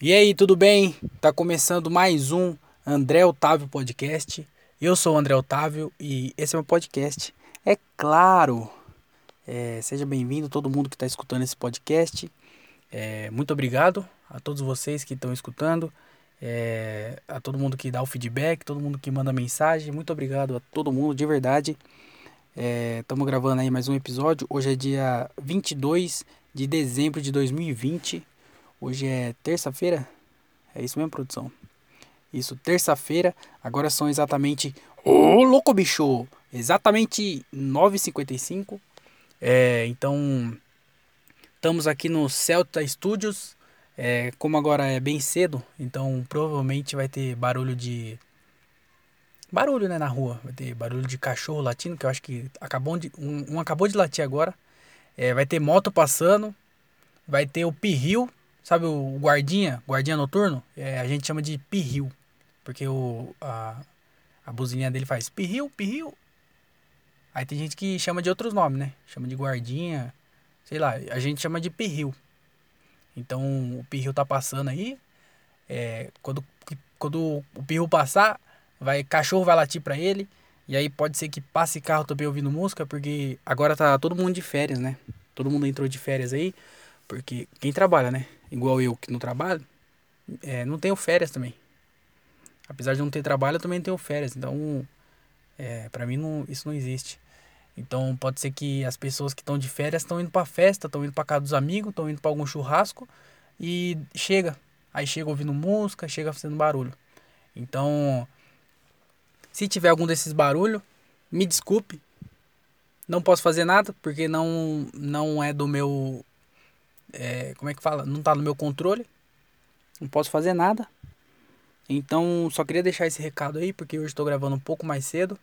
E aí, tudo bem? Tá começando mais um André Otávio Podcast. Eu sou o André Otávio e esse é meu podcast. É claro! É, seja bem-vindo todo mundo que está escutando esse podcast. É, muito obrigado a todos vocês que estão escutando, é, a todo mundo que dá o feedback, todo mundo que manda mensagem. Muito obrigado a todo mundo, de verdade. Estamos gravando aí mais um episódio. Hoje é dia 22 de dezembro de 2020. Hoje é terça-feira? É isso mesmo, produção? Isso, terça-feira. Agora são exatamente. Ô, oh, louco bicho! Exatamente 9h55. É, então. Estamos aqui no Celta Studios. É, como agora é bem cedo, então provavelmente vai ter barulho de. Barulho, né, na rua. Vai ter barulho de cachorro latindo, que eu acho que acabou de, um, um acabou de latir agora. É, vai ter moto passando. Vai ter o pirril Sabe o guardinha, guardinha noturno? É, a gente chama de pirril. Porque o, a, a buzininha dele faz pirril, pirril. Aí tem gente que chama de outros nomes, né? Chama de guardinha, sei lá. A gente chama de pirril. Então o pirril tá passando aí. É, quando, quando o pirril passar, vai cachorro vai latir para ele. E aí pode ser que passe carro também ouvindo música, porque agora tá todo mundo de férias, né? Todo mundo entrou de férias aí. Porque quem trabalha, né? Igual eu que não trabalho, é, não tenho férias também. Apesar de não ter trabalho, eu também tenho férias. Então, é, para mim não, isso não existe. Então pode ser que as pessoas que estão de férias estão indo para festa, estão indo para casa dos amigos, estão indo para algum churrasco e chega, aí chega ouvindo música, chega fazendo barulho. Então, se tiver algum desses barulhos, me desculpe. Não posso fazer nada porque não não é do meu é, como é que fala? Não está no meu controle. Não posso fazer nada. Então, só queria deixar esse recado aí, porque hoje estou gravando um pouco mais cedo.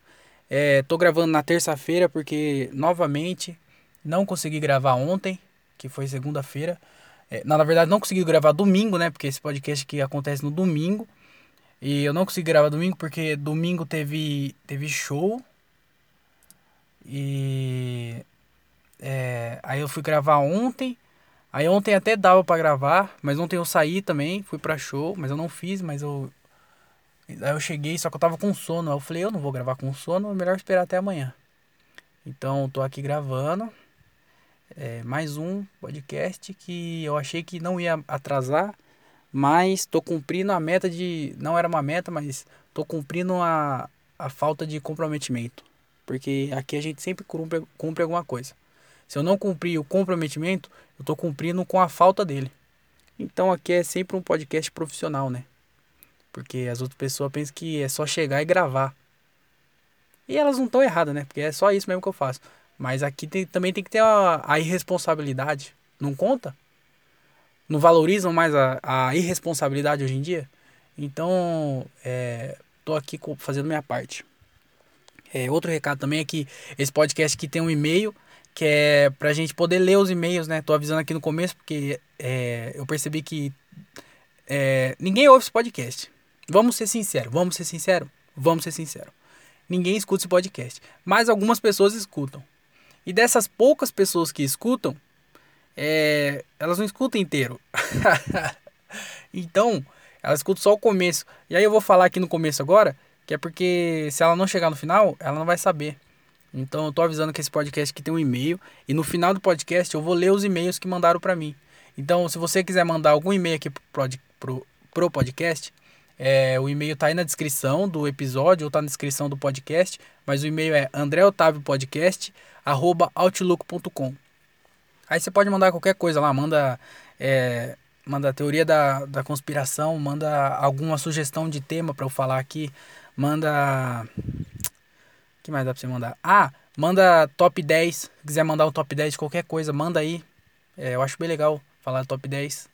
Estou é, gravando na terça-feira, porque novamente não consegui gravar ontem, que foi segunda-feira. É, na verdade, não consegui gravar domingo, né? Porque esse podcast aqui acontece no domingo. E eu não consegui gravar domingo porque domingo teve, teve show. E. É, aí eu fui gravar ontem. Aí ontem até dava para gravar, mas ontem eu saí também, fui pra show, mas eu não fiz, mas eu. Aí eu cheguei, só que eu tava com sono. Aí eu falei, eu não vou gravar com sono, é melhor esperar até amanhã. Então tô aqui gravando. É, mais um podcast que eu achei que não ia atrasar, mas tô cumprindo a meta de. Não era uma meta, mas tô cumprindo a, a falta de comprometimento. Porque aqui a gente sempre cumpre, cumpre alguma coisa. Se eu não cumprir o comprometimento, eu estou cumprindo com a falta dele. Então aqui é sempre um podcast profissional, né? Porque as outras pessoas pensam que é só chegar e gravar. E elas não estão erradas, né? Porque é só isso mesmo que eu faço. Mas aqui tem, também tem que ter a, a, irresponsabilidade. Não conta? Não valorizam mais a, a irresponsabilidade hoje em dia? Então, é, tô aqui fazendo minha parte. É, outro recado também é que esse podcast aqui tem um e-mail que é pra gente poder ler os e-mails, né? Tô avisando aqui no começo porque é, eu percebi que é, ninguém ouve esse podcast. Vamos ser sinceros, vamos ser sinceros, vamos ser sinceros. Ninguém escuta esse podcast, mas algumas pessoas escutam. E dessas poucas pessoas que escutam, é, elas não escutam inteiro. então, elas escutam só o começo. E aí eu vou falar aqui no começo agora, que é porque se ela não chegar no final, ela não vai saber. Então eu tô avisando que esse podcast aqui tem um e-mail e no final do podcast eu vou ler os e-mails que mandaram para mim. Então se você quiser mandar algum e-mail aqui pro, pro, pro podcast, é, o e-mail tá aí na descrição do episódio ou tá na descrição do podcast, mas o e-mail é andreotaviopodcast@outlook.com. Aí você pode mandar qualquer coisa lá, manda é, manda a teoria da, da conspiração, manda alguma sugestão de tema para eu falar aqui, manda que mais dá pra você mandar? Ah, manda top 10. Se quiser mandar um top 10 de qualquer coisa, manda aí. É, eu acho bem legal falar top 10.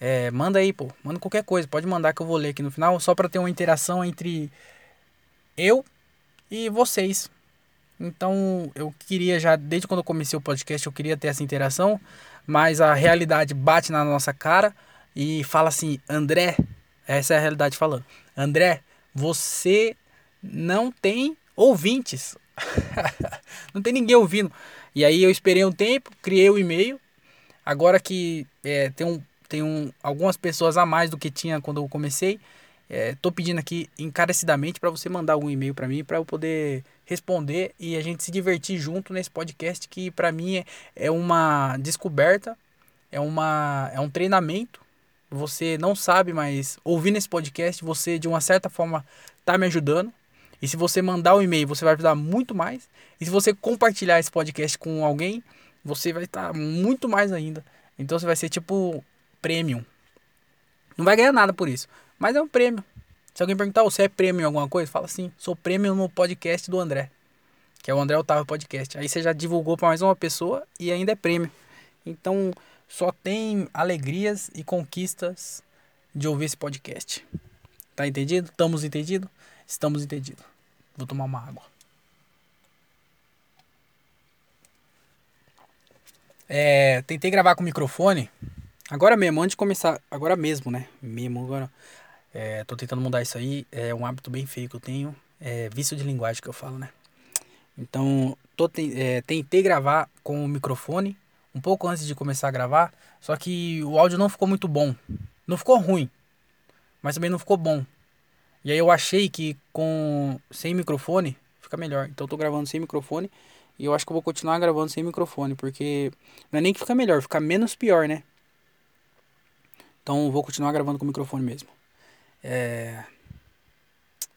É, manda aí, pô. Manda qualquer coisa. Pode mandar que eu vou ler aqui no final. Só pra ter uma interação entre eu e vocês. Então, eu queria já, desde quando eu comecei o podcast, eu queria ter essa interação. Mas a realidade bate na nossa cara e fala assim: André, essa é a realidade falando. André, você não tem ouvintes. não tem ninguém ouvindo. E aí eu esperei um tempo, criei o um e-mail. Agora que é, tem um, tem um, algumas pessoas a mais do que tinha quando eu comecei. É, tô pedindo aqui encarecidamente para você mandar algum e-mail para mim para eu poder responder e a gente se divertir junto nesse podcast que para mim é, é uma descoberta, é uma é um treinamento. Você não sabe, mas ouvindo esse podcast, você de uma certa forma tá me ajudando. E se você mandar o um e-mail, você vai ajudar muito mais. E se você compartilhar esse podcast com alguém, você vai estar tá muito mais ainda. Então você vai ser tipo premium. Não vai ganhar nada por isso, mas é um prêmio. Se alguém perguntar, você é prêmio em alguma coisa? Fala assim, sou prêmio no podcast do André. Que é o André Otávio Podcast. Aí você já divulgou para mais uma pessoa e ainda é prêmio. Então só tem alegrias e conquistas de ouvir esse podcast. Tá entendido? Estamos entendidos? Estamos entendidos. Vou tomar uma água. É, tentei gravar com o microfone. Agora mesmo, antes de começar. Agora mesmo, né? Mesmo agora. É, tô tentando mudar isso aí. É um hábito bem feio que eu tenho. É vício de linguagem que eu falo, né? Então, tô, é, tentei gravar com o microfone um pouco antes de começar a gravar. Só que o áudio não ficou muito bom. Não ficou ruim. Mas também não ficou bom. E aí eu achei que com sem microfone fica melhor. Então eu tô gravando sem microfone. E eu acho que eu vou continuar gravando sem microfone, porque não é nem que fica melhor, fica menos pior, né? Então vou continuar gravando com o microfone mesmo. É...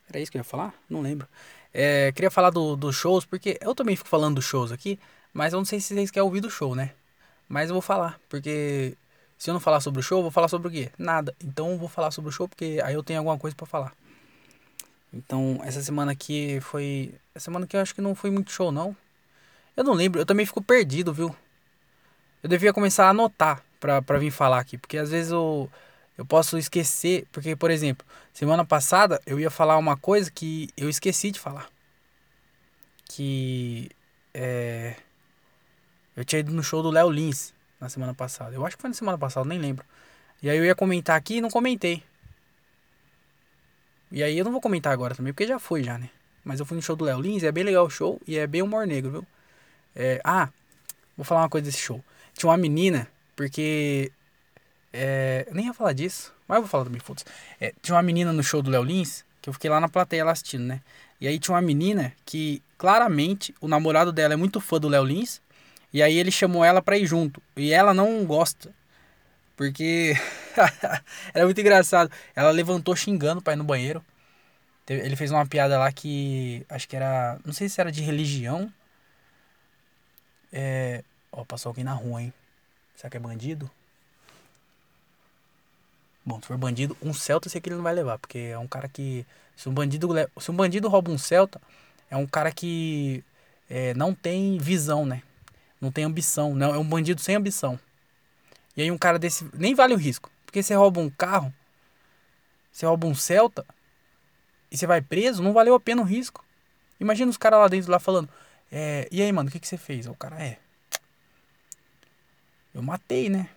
Era isso que eu ia falar? Não lembro. É, queria falar dos do shows, porque eu também fico falando dos shows aqui, mas eu não sei se vocês querem ouvir do show, né? Mas eu vou falar, porque se eu não falar sobre o show, eu vou falar sobre o quê? Nada. Então eu vou falar sobre o show, porque aí eu tenho alguma coisa para falar. Então, essa semana aqui foi. Essa semana aqui eu acho que não foi muito show, não. Eu não lembro, eu também fico perdido, viu? Eu devia começar a anotar pra, pra vir falar aqui, porque às vezes eu, eu posso esquecer. Porque, por exemplo, semana passada eu ia falar uma coisa que eu esqueci de falar. Que. É. Eu tinha ido no show do Léo Lins na semana passada. Eu acho que foi na semana passada, nem lembro. E aí eu ia comentar aqui e não comentei. E aí eu não vou comentar agora também, porque já foi já, né? Mas eu fui no show do Léo Lins, é bem legal o show e é bem humor negro, viu? É, ah, vou falar uma coisa desse show. Tinha uma menina, porque. É, nem ia falar disso, mas eu vou falar também, foda é, Tinha uma menina no show do Léo Lins, que eu fiquei lá na plateia lá assistindo, né? E aí tinha uma menina que, claramente, o namorado dela é muito fã do Léo Lins. E aí ele chamou ela pra ir junto. E ela não gosta. Porque. era muito engraçado. Ela levantou xingando pra ir no banheiro. Ele fez uma piada lá que. Acho que era. Não sei se era de religião é. Ó, passou alguém na rua, hein? Será que é bandido? Bom, se for bandido, um Celta eu sei que ele não vai levar, porque é um cara que. Se um bandido, se um bandido rouba um Celta, é um cara que é, não tem visão, né? Não tem ambição. Não, é um bandido sem ambição. E aí um cara desse. Nem vale o risco. Porque você rouba um carro, você rouba um Celta, e você vai preso, não valeu a pena o risco. Imagina os caras lá dentro lá falando. É, e aí, mano, o que, que você fez? O cara, é. Eu matei, né?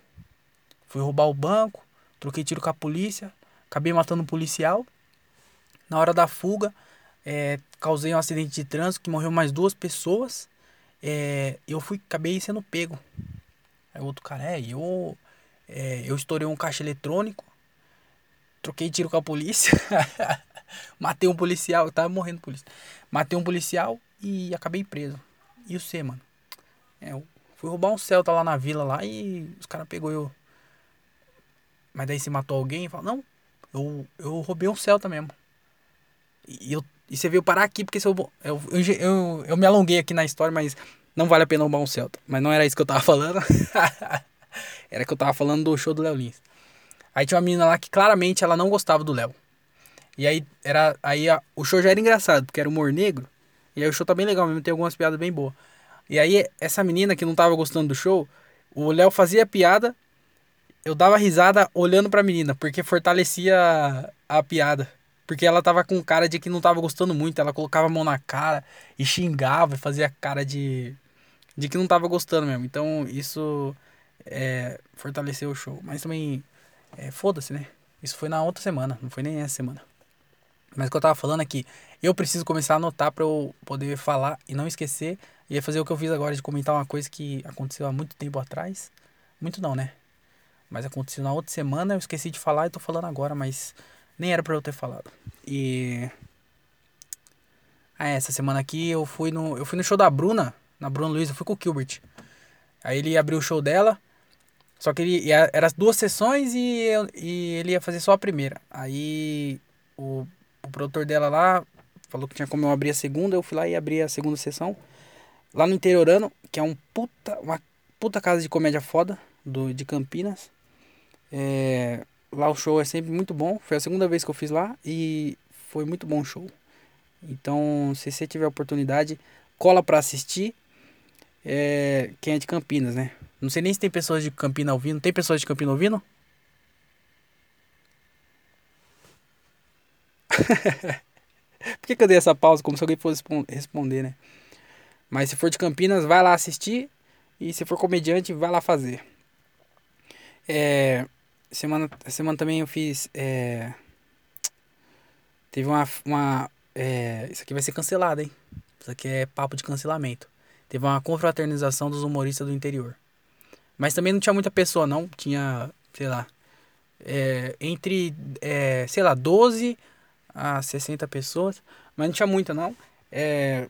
Fui roubar o banco, troquei tiro com a polícia, acabei matando um policial. Na hora da fuga, é, causei um acidente de trânsito que morreu mais duas pessoas. É, eu fui, acabei sendo pego. Aí o outro cara, é, eu, é, eu estourei um caixa eletrônico, troquei tiro com a polícia, matei um policial, eu tava morrendo polícia. Matei um policial, e acabei preso. E o C, mano? É, eu fui roubar um Celta lá na vila lá e os caras pegou eu. Mas daí se matou alguém e falou, não, eu, eu roubei um Celta mesmo. E, eu, e você veio parar aqui porque se eu, eu, eu, eu, eu me alonguei aqui na história, mas não vale a pena roubar um Celta. Mas não era isso que eu tava falando. era que eu tava falando do show do Léo Lins. Aí tinha uma menina lá que claramente ela não gostava do Léo. E aí era aí a, o show já era engraçado, porque era humor negro. E aí o show tá bem legal mesmo, tem algumas piadas bem boas. E aí, essa menina que não tava gostando do show, o Léo fazia piada, eu dava risada olhando pra menina, porque fortalecia a, a piada. Porque ela tava com cara de que não tava gostando muito, ela colocava a mão na cara e xingava e fazia cara de, de que não tava gostando mesmo. Então isso é, fortaleceu o show. Mas também, é, foda-se, né? Isso foi na outra semana, não foi nem essa semana. Mas o que eu tava falando é que eu preciso começar a anotar para eu poder falar e não esquecer. E fazer o que eu fiz agora de comentar uma coisa que aconteceu há muito tempo atrás. Muito não, né? Mas aconteceu na outra semana, eu esqueci de falar e tô falando agora, mas nem era para eu ter falado. E ah, essa semana aqui eu fui no eu fui no show da Bruna, na Bruna Luiz, eu fui com o Gilbert. Aí ele abriu o show dela, só que ele era as duas sessões e, eu, e ele ia fazer só a primeira. Aí o, o produtor dela lá falou que tinha como eu abrir a segunda, eu fui lá e abri a segunda sessão. Lá no Interiorano, que é um puta, uma puta casa de comédia foda do, de Campinas. É, lá o show é sempre muito bom. Foi a segunda vez que eu fiz lá e foi muito bom o show. Então, se você tiver oportunidade, cola para assistir. É, quem é de Campinas, né? Não sei nem se tem pessoas de Campinas ouvindo. Tem pessoas de Campinas ouvindo? Por que, que eu dei essa pausa? Como se alguém fosse responder, né? Mas se for de Campinas, vai lá assistir. E se for comediante, vai lá fazer. É, semana, semana também eu fiz. É, teve uma. uma é, isso aqui vai ser cancelado, hein? Isso aqui é papo de cancelamento. Teve uma confraternização dos humoristas do interior. Mas também não tinha muita pessoa, não. Tinha, sei lá. É, entre, é, sei lá, 12 a 60 pessoas. Mas não tinha muita, não. É,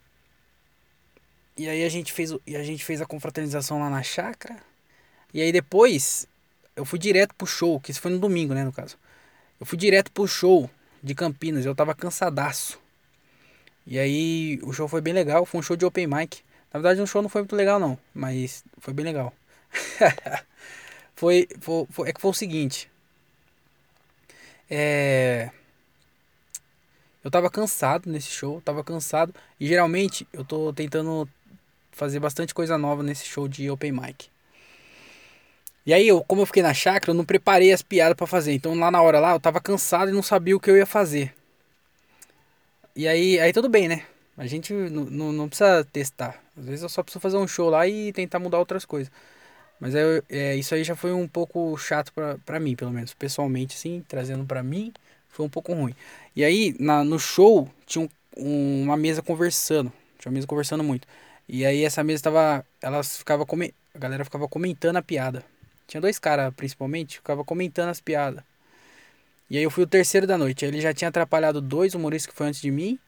e aí a gente fez, e a gente fez a confraternização lá na chácara. E aí depois eu fui direto pro show, que isso foi no domingo, né, no caso. Eu fui direto pro show de Campinas, eu tava cansadaço. E aí o show foi bem legal, foi um show de open mic. Na verdade o show não foi muito legal não, mas foi bem legal. foi, foi, foi, é que foi o seguinte. É... Eu tava cansado nesse show, tava cansado. E geralmente eu tô tentando fazer bastante coisa nova nesse show de open mic. E aí, eu, como eu fiquei na chácara, eu não preparei as piadas para fazer. Então lá na hora lá, eu tava cansado e não sabia o que eu ia fazer. E aí, aí tudo bem, né? A gente não, não precisa testar. Às vezes eu só preciso fazer um show lá e tentar mudar outras coisas. Mas é, é, isso aí já foi um pouco chato pra mim, pelo menos. Pessoalmente, assim, trazendo pra mim, foi um pouco ruim. E aí, na, no show, tinha um, uma mesa conversando. Tinha uma mesa conversando muito. E aí essa mesa tava. Elas ficava come, A galera ficava comentando a piada. Tinha dois caras, principalmente, ficava comentando as piadas. E aí eu fui o terceiro da noite. Ele já tinha atrapalhado dois humoristas que foi antes de mim.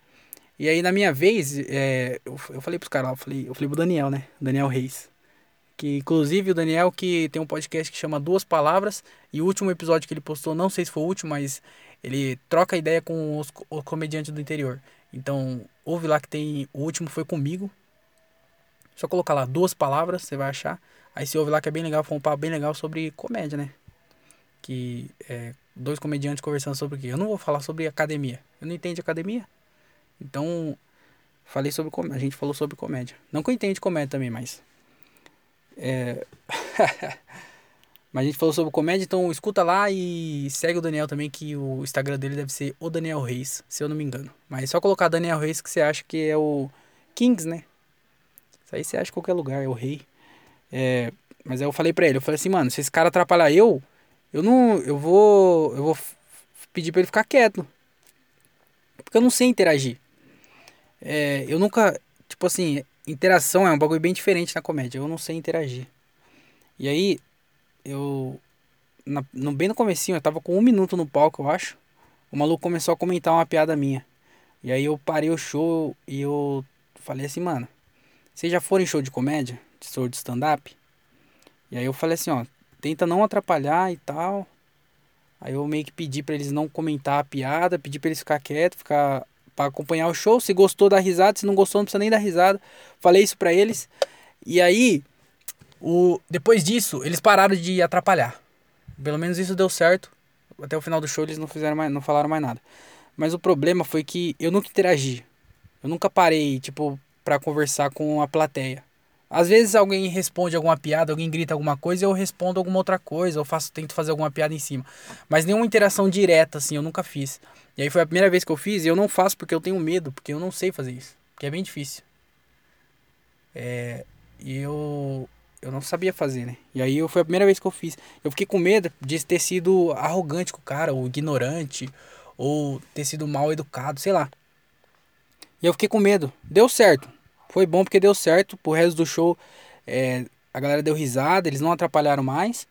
E aí na minha vez, é, eu, eu falei pros caras lá, eu falei, eu falei pro Daniel, né? Daniel Reis. Que inclusive o Daniel que tem um podcast que chama Duas Palavras. E o último episódio que ele postou, não sei se foi o último, mas ele troca ideia com os, os comediantes do interior. Então, ouve lá que tem. O último foi comigo. Só colocar lá duas palavras, você vai achar. Aí você ouve lá que é bem legal, foi um papo bem legal sobre comédia, né? Que é dois comediantes conversando sobre o quê? Eu não vou falar sobre academia. Eu não entendo de academia. Então, falei sobre comédia. A gente falou sobre comédia. Não que eu entenda de comédia também, mas. É. mas a gente falou sobre comédia, então escuta lá e segue o Daniel também, que o Instagram dele deve ser o Daniel Reis, se eu não me engano. Mas é só colocar Daniel Reis que você acha que é o Kings, né? Isso aí você acha em qualquer lugar, é o rei. É, mas aí eu falei pra ele, eu falei assim, mano, se esse cara atrapalhar eu, eu não. Eu vou. Eu vou pedir pra ele ficar quieto. Porque eu não sei interagir. É, eu nunca. Tipo assim, interação é um bagulho bem diferente na comédia. Eu não sei interagir. E aí, eu. Na, no, bem no comecinho, eu tava com um minuto no palco, eu acho. O maluco começou a comentar uma piada minha. E aí eu parei o show e eu falei assim, mano, vocês já foram em show de comédia? De show de stand-up? E aí eu falei assim, ó, tenta não atrapalhar e tal. Aí eu meio que pedi para eles não comentar a piada, pedi para eles ficar quieto, ficar para acompanhar o show. Se gostou da risada, se não gostou não precisa nem dar risada. Falei isso para eles. E aí, o depois disso, eles pararam de atrapalhar. Pelo menos isso deu certo. Até o final do show eles não fizeram mais, não falaram mais nada. Mas o problema foi que eu nunca interagi. Eu nunca parei, tipo, para conversar com a plateia. Às vezes alguém responde alguma piada, alguém grita alguma coisa, eu respondo alguma outra coisa, eu faço, tento fazer alguma piada em cima. Mas nenhuma interação direta, assim, eu nunca fiz. E aí foi a primeira vez que eu fiz e eu não faço porque eu tenho medo, porque eu não sei fazer isso. Porque é bem difícil. É, e eu, eu não sabia fazer, né? E aí foi a primeira vez que eu fiz. Eu fiquei com medo de ter sido arrogante com o cara, ou ignorante, ou ter sido mal educado, sei lá. E eu fiquei com medo. Deu certo. Foi bom porque deu certo. Pro resto do show, é, a galera deu risada, eles não atrapalharam mais.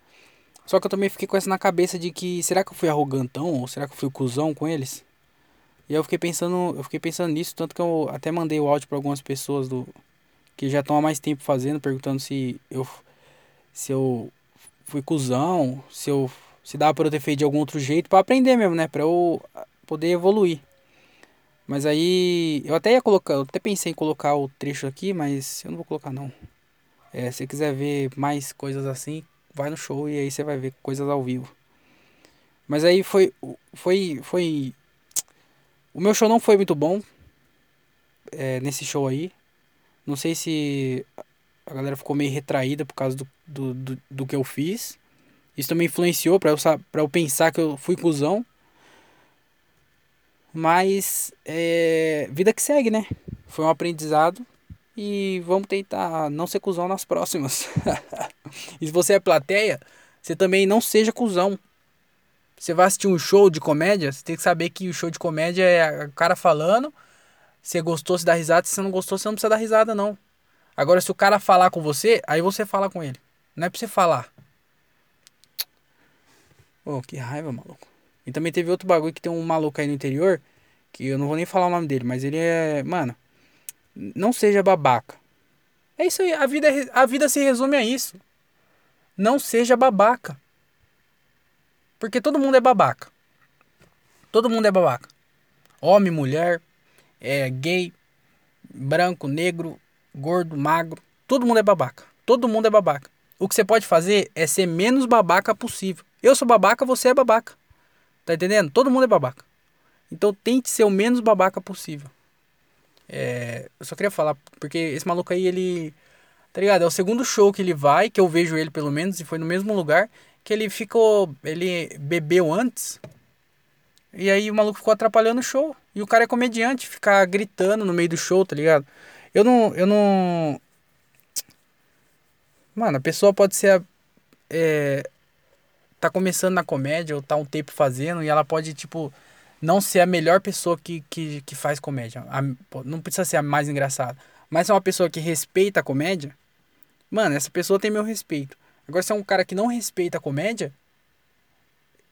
Só que eu também fiquei com essa na cabeça de que será que eu fui arrogantão ou será que eu fui cuzão com eles? E eu fiquei pensando, eu fiquei pensando nisso, tanto que eu até mandei o áudio para algumas pessoas do que já estão há mais tempo fazendo, perguntando se eu se eu fui cuzão, se eu se dá para eu ter feito de algum outro jeito para aprender mesmo, né, para eu poder evoluir. Mas aí eu até ia colocar, eu até pensei em colocar o trecho aqui, mas eu não vou colocar não. É, se você quiser ver mais coisas assim, vai no show e aí você vai ver coisas ao vivo. Mas aí foi foi foi o meu show não foi muito bom é, nesse show aí. Não sei se a galera ficou meio retraída por causa do, do, do, do que eu fiz. Isso também influenciou para eu, pra eu pensar que eu fui cuzão. Mas é, vida que segue, né? Foi um aprendizado e vamos tentar não ser cuzão nas próximas. e se você é plateia, você também não seja cuzão. Você vai assistir um show de comédia, você tem que saber que o show de comédia é o cara falando. Se gostou, se dá risada. Se você não gostou, você não precisa dar risada, não. Agora, se o cara falar com você, aí você fala com ele. Não é pra você falar. Oh, que raiva, maluco. E também teve outro bagulho que tem um maluco aí no interior, que eu não vou nem falar o nome dele, mas ele é. Mano, não seja babaca. É isso aí, a vida, é a vida se resume a isso. Não seja babaca. Porque todo mundo é babaca. Todo mundo é babaca. Homem, mulher, é gay, branco, negro, gordo, magro. Todo mundo é babaca. Todo mundo é babaca. O que você pode fazer é ser menos babaca possível. Eu sou babaca, você é babaca. Tá entendendo? Todo mundo é babaca. Então tente ser o menos babaca possível. É, eu só queria falar, porque esse maluco aí, ele. Tá ligado? É o segundo show que ele vai, que eu vejo ele pelo menos, e foi no mesmo lugar, que ele ficou. Ele bebeu antes. E aí o maluco ficou atrapalhando o show. E o cara é comediante, ficar gritando no meio do show, tá ligado? Eu não. Eu não. Mano, a pessoa pode ser. É, tá começando na comédia ou tá um tempo fazendo e ela pode, tipo, não ser a melhor pessoa que, que, que faz comédia. A, não precisa ser a mais engraçada. Mas é uma pessoa que respeita a comédia. Mano, essa pessoa tem meu respeito. Agora, se é um cara que não respeita a comédia.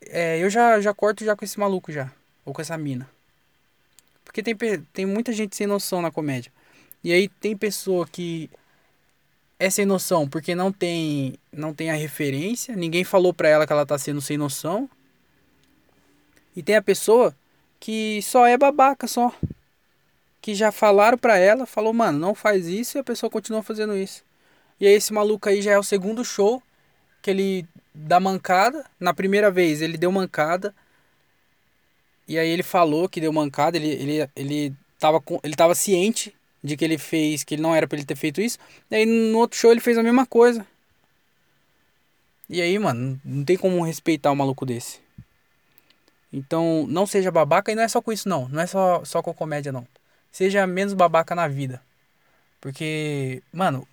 É, eu já, já corto já com esse maluco já. Ou com essa mina. Porque tem, tem muita gente sem noção na comédia. E aí tem pessoa que é sem noção porque não tem não tem a referência, ninguém falou pra ela que ela tá sendo sem noção. E tem a pessoa que só é babaca só. Que já falaram pra ela, falou, mano, não faz isso e a pessoa continua fazendo isso. E aí esse maluco aí já é o segundo show que ele dá mancada. Na primeira vez ele deu mancada. E aí ele falou que deu mancada, ele, ele, ele, tava, com, ele tava ciente de que ele fez, que ele não era para ele ter feito isso. Aí no outro show ele fez a mesma coisa. E aí, mano, não tem como respeitar um maluco desse. Então, não seja babaca e não é só com isso não, não é só só com comédia não. Seja menos babaca na vida. Porque, mano,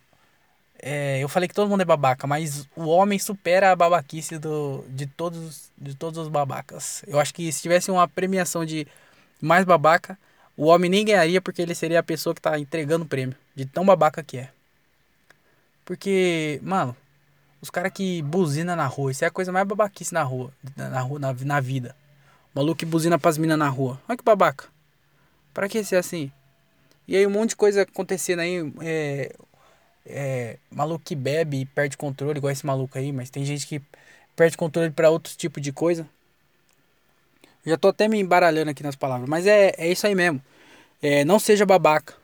é, eu falei que todo mundo é babaca, mas o homem supera a babaquice do, de, todos, de todos os babacas. Eu acho que se tivesse uma premiação de mais babaca, o homem nem ganharia porque ele seria a pessoa que tá entregando o prêmio. De tão babaca que é. Porque, mano, os caras que buzina na rua, isso é a coisa mais babaquice na rua, na rua, na, na vida. O maluco que buzina pras minas na rua. Olha que babaca. Pra que ser assim? E aí um monte de coisa acontecendo aí. É, é, maluco que bebe e perde controle, igual esse maluco aí, mas tem gente que perde controle para outros tipos de coisa. Já tô até me embaralhando aqui nas palavras, mas é, é isso aí mesmo. É, não seja babaca.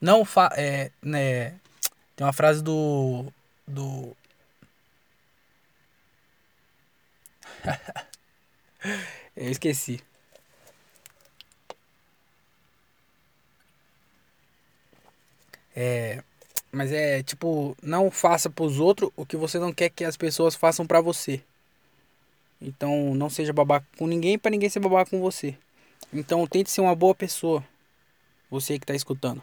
Não fa é, né, tem uma frase do do Eu esqueci. É, mas é tipo, não faça pros outros o que você não quer que as pessoas façam para você. Então não seja babaca com ninguém para ninguém ser babaca com você. Então tente ser uma boa pessoa. Você que está escutando.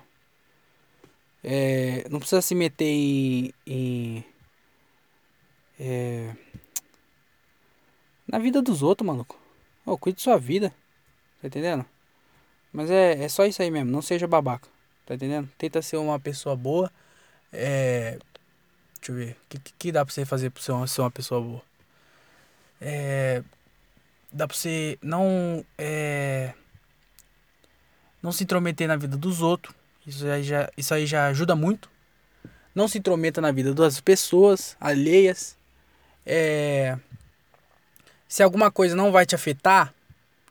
É, não precisa se meter em. em é, na vida dos outros, maluco. Oh, cuide de sua vida. Tá entendendo? Mas é, é só isso aí mesmo. Não seja babaca. Tá entendendo? Tenta ser uma pessoa boa. É, Deixa eu ver. O que, que, dá pra você fazer pra você ser uma pessoa boa? É, dá pra você não. É, não se intrometer na vida dos outros. Isso aí já, isso aí já ajuda muito. Não se intrometa na vida das pessoas alheias. É, se alguma coisa não vai te afetar,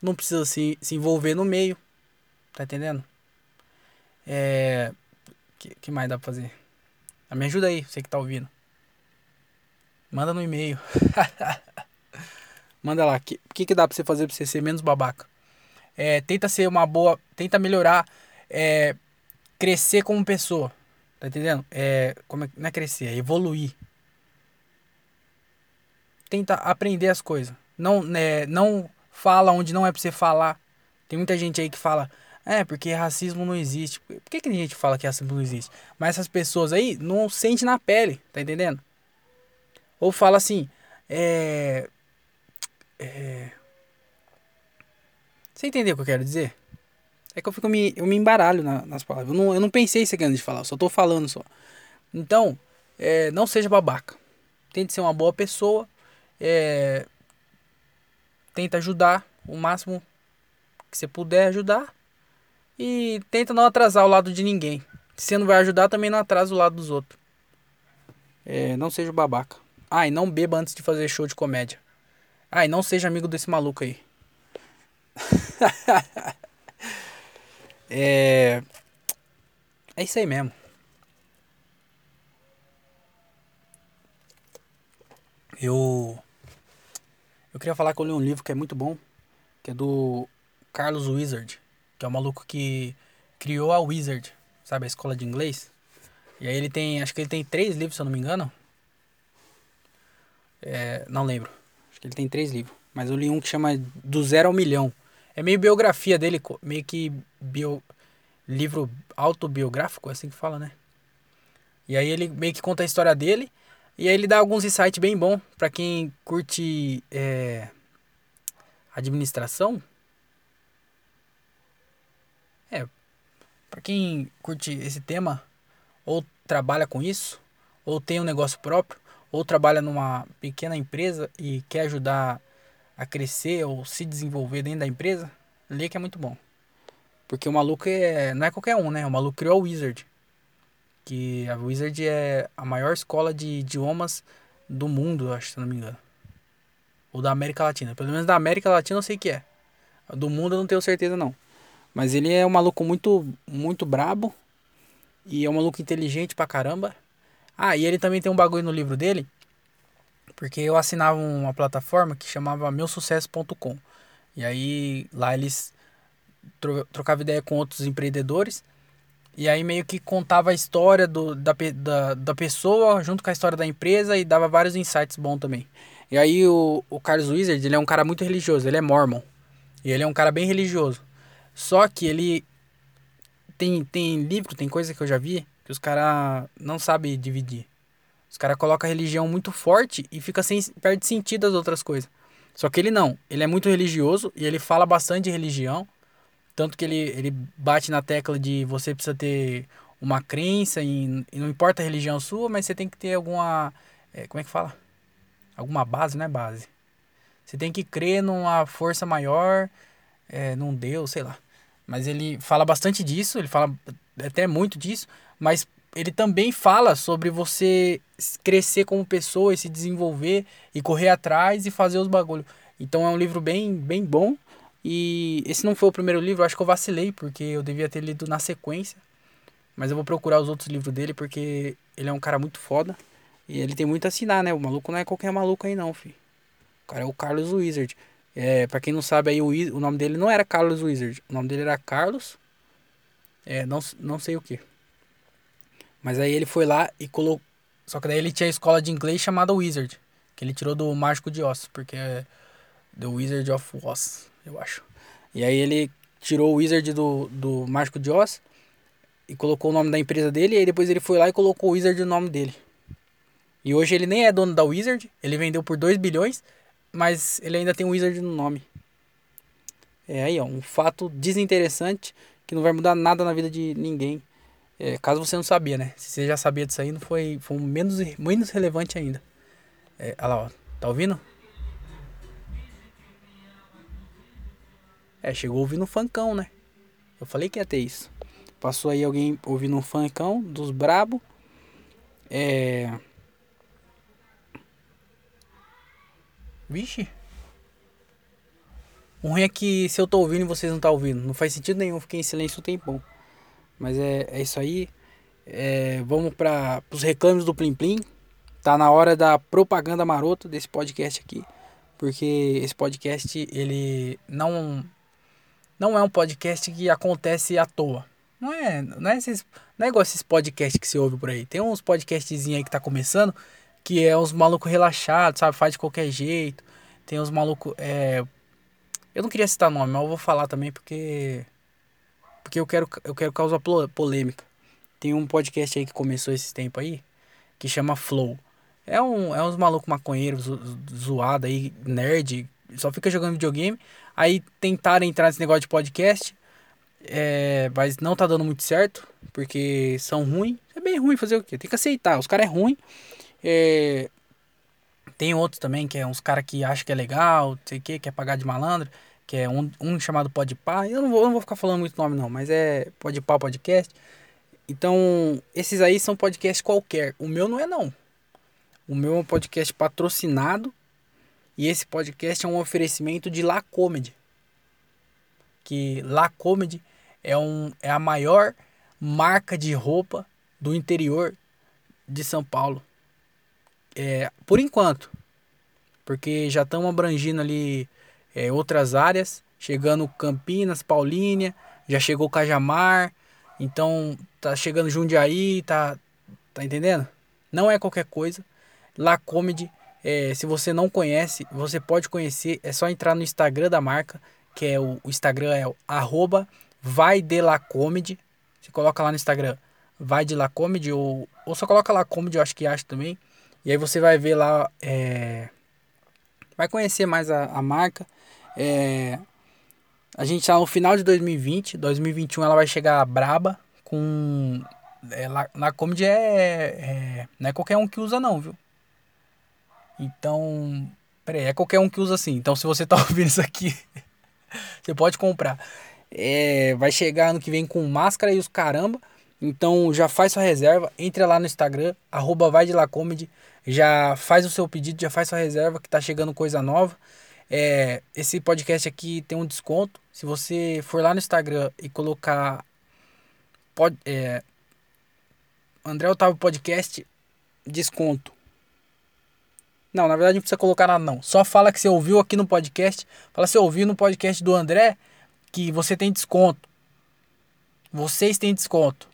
não precisa se, se envolver no meio. Tá entendendo? É. que, que mais dá pra fazer? Ah, me ajuda aí, você que tá ouvindo. Manda no e-mail. Manda lá. O que, que, que dá pra você fazer pra você ser menos babaca? É, tenta ser uma boa. Tenta melhorar. É, crescer como pessoa. Tá entendendo? É, como é, não é crescer, é evoluir. Tenta aprender as coisas. Não, né, não fala onde não é pra você falar. Tem muita gente aí que fala, é, porque racismo não existe. Por que, que a gente fala que racismo não existe? Mas essas pessoas aí não sentem na pele, tá entendendo? Ou fala assim, é. É. Você entendeu o que eu quero dizer? É que eu fico me, eu me embaralho na, nas palavras. Eu não, eu não pensei isso aqui antes de falar, eu só tô falando só. Então, é, não seja babaca. Tente ser uma boa pessoa. É, tenta ajudar o máximo que você puder ajudar. E tenta não atrasar o lado de ninguém. Se você não vai ajudar, também não atrasa o lado dos outros. É, não seja babaca. Ah, e não beba antes de fazer show de comédia. E não seja amigo desse maluco aí. é. É isso aí mesmo. Eu. Eu queria falar que eu li um livro que é muito bom. Que é do Carlos Wizard que é o maluco que criou a Wizard, sabe, a escola de inglês. E aí ele tem, acho que ele tem três livros, se eu não me engano. É, não lembro. Que ele tem três livros. Mas eu li um que chama Do Zero ao Milhão. É meio biografia dele, meio que bio, livro autobiográfico, é assim que fala, né? E aí ele meio que conta a história dele. E aí ele dá alguns insights bem bons para quem curte é, administração é, para quem curte esse tema, ou trabalha com isso, ou tem um negócio próprio, ou trabalha numa pequena empresa e quer ajudar a crescer ou se desenvolver dentro da empresa, lê que é muito bom. Porque o maluco é, não é qualquer um, né? O maluco criou a Wizard. Que a Wizard é a maior escola de idiomas do mundo, acho, se não me engano. Ou da América Latina. Pelo menos da América Latina eu sei que é. Do mundo eu não tenho certeza não. Mas ele é um maluco muito, muito brabo. E é um maluco inteligente pra caramba. Ah, e ele também tem um bagulho no livro dele. Porque eu assinava uma plataforma que chamava meusucesso.com. E aí lá eles trocavam ideia com outros empreendedores. E aí meio que contava a história do, da, da, da pessoa junto com a história da empresa e dava vários insights bons também. E aí o, o Carlos Wizard, ele é um cara muito religioso, ele é mormon. E ele é um cara bem religioso. Só que ele tem, tem livro, tem coisa que eu já vi que os caras não sabem dividir. Os caras colocam a religião muito forte e fica sem perde sentido as outras coisas. Só que ele não, ele é muito religioso e ele fala bastante de religião, tanto que ele, ele bate na tecla de você precisa ter uma crença e, e não importa a religião sua, mas você tem que ter alguma, é, como é que fala? Alguma base, não é base. Você tem que crer numa força maior é, não deu, sei lá. Mas ele fala bastante disso, ele fala até muito disso, mas ele também fala sobre você crescer como pessoa e se desenvolver e correr atrás e fazer os bagulhos. Então é um livro bem, bem bom. E esse não foi o primeiro livro, acho que eu vacilei, porque eu devia ter lido na sequência. Mas eu vou procurar os outros livros dele, porque ele é um cara muito foda. E ele tem muito a assinar, né? O maluco não é qualquer maluco aí não, filho. O cara é o Carlos Wizard. É, para quem não sabe aí, o, o nome dele não era Carlos Wizard. O nome dele era Carlos. É, não, não sei o que. Mas aí ele foi lá e colocou. Só que daí ele tinha a escola de inglês chamada Wizard. Que ele tirou do Mágico de Oz. Porque é The Wizard of Oz, eu acho. E aí ele tirou o Wizard do, do Mágico de Oz. E colocou o nome da empresa dele. E aí depois ele foi lá e colocou o Wizard no nome dele. E hoje ele nem é dono da Wizard. Ele vendeu por 2 bilhões. Mas ele ainda tem um Wizard no nome. É aí, ó, um fato desinteressante que não vai mudar nada na vida de ninguém. É, caso você não sabia, né? Se você já sabia disso aí, não foi, foi menos, menos relevante ainda. É, olha lá, ó. Tá ouvindo? É, chegou ouvindo um funkão, né? Eu falei que ia ter isso. Passou aí alguém ouvindo um funkão dos brabo. É. Vixe. O ruim é que se eu tô ouvindo e vocês não tá ouvindo. Não faz sentido nenhum, fiquei em silêncio um tempão. Mas é, é isso aí. É, vamos para os reclames do Plim Plim. Tá na hora da propaganda marota desse podcast aqui. Porque esse podcast, ele não não é um podcast que acontece à toa. Não é, não é, esses, não é esses podcasts que você ouve por aí. Tem uns podcastzinhos aí que tá começando, que é uns malucos relaxados, sabe? Faz de qualquer jeito. Tem uns malucos. É... Eu não queria citar nome, mas eu vou falar também porque. Porque eu quero, eu quero causar polêmica. Tem um podcast aí que começou esse tempo aí, que chama Flow. É, um, é uns malucos maconheiros zoado aí, nerd, só fica jogando videogame. Aí tentaram entrar nesse negócio de podcast, é, mas não tá dando muito certo, porque são ruins. É bem ruim fazer o quê? Tem que aceitar, os caras é ruim. É, tem outros também, que é uns caras que acham que é legal, sei o que, quer pagar de malandro, que é um, um chamado Podpah. Eu não vou, eu não vou ficar falando muito nome não, mas é Podpah Podcast. Então, esses aí são podcasts qualquer. O meu não é não. O meu é um podcast patrocinado e esse podcast é um oferecimento de La Comedy. Que La Comedy é, um, é a maior marca de roupa do interior de São Paulo. É, por enquanto. Porque já estamos abrangindo ali é, outras áreas. Chegando Campinas, Paulínia, já chegou Cajamar. Então tá chegando Jundiaí, tá, tá entendendo? Não é qualquer coisa. La Comedy é, se você não conhece, você pode conhecer. É só entrar no Instagram da marca, que é o, o Instagram é o arroba vai de la. Você coloca lá no Instagram vai de la comedy ou, ou só coloca lá comedy, eu acho que acha também. E aí você vai ver lá, é, vai conhecer mais a, a marca. É, a gente tá no final de 2020, 2021 ela vai chegar braba com é, La Comedy é, é, não é qualquer um que usa não, viu? Então, peraí, é qualquer um que usa assim. Então, se você tá ouvindo isso aqui, você pode comprar. É, vai chegar ano que vem com máscara e os caramba. Então, já faz sua reserva. Entre lá no Instagram, arroba vai de lá comedy. Já faz o seu pedido, já faz sua reserva que tá chegando coisa nova. É, esse podcast aqui tem um desconto. Se você for lá no Instagram e colocar pode, é, André Otávio Podcast, desconto não, na verdade não precisa colocar nada não. Só fala que você ouviu aqui no podcast. Fala se ouviu no podcast do André que você tem desconto. Vocês têm desconto.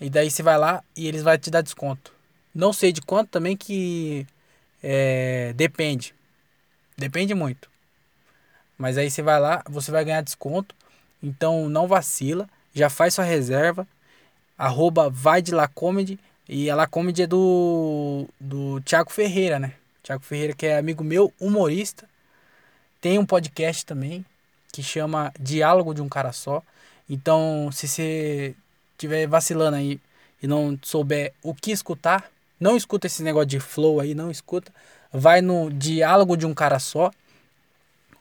E daí você vai lá e eles vão te dar desconto. Não sei de quanto também que é, depende. Depende muito. Mas aí você vai lá, você vai ganhar desconto. Então não vacila. Já faz sua reserva. Arroba vai de lá comedy. E a La Comedy é do, do Thiago Ferreira, né? Thiago Ferreira, que é amigo meu, humorista. Tem um podcast também, que chama Diálogo de um Cara Só. Então, se você estiver vacilando aí e não souber o que escutar, não escuta esse negócio de flow aí, não escuta. Vai no Diálogo de um Cara Só.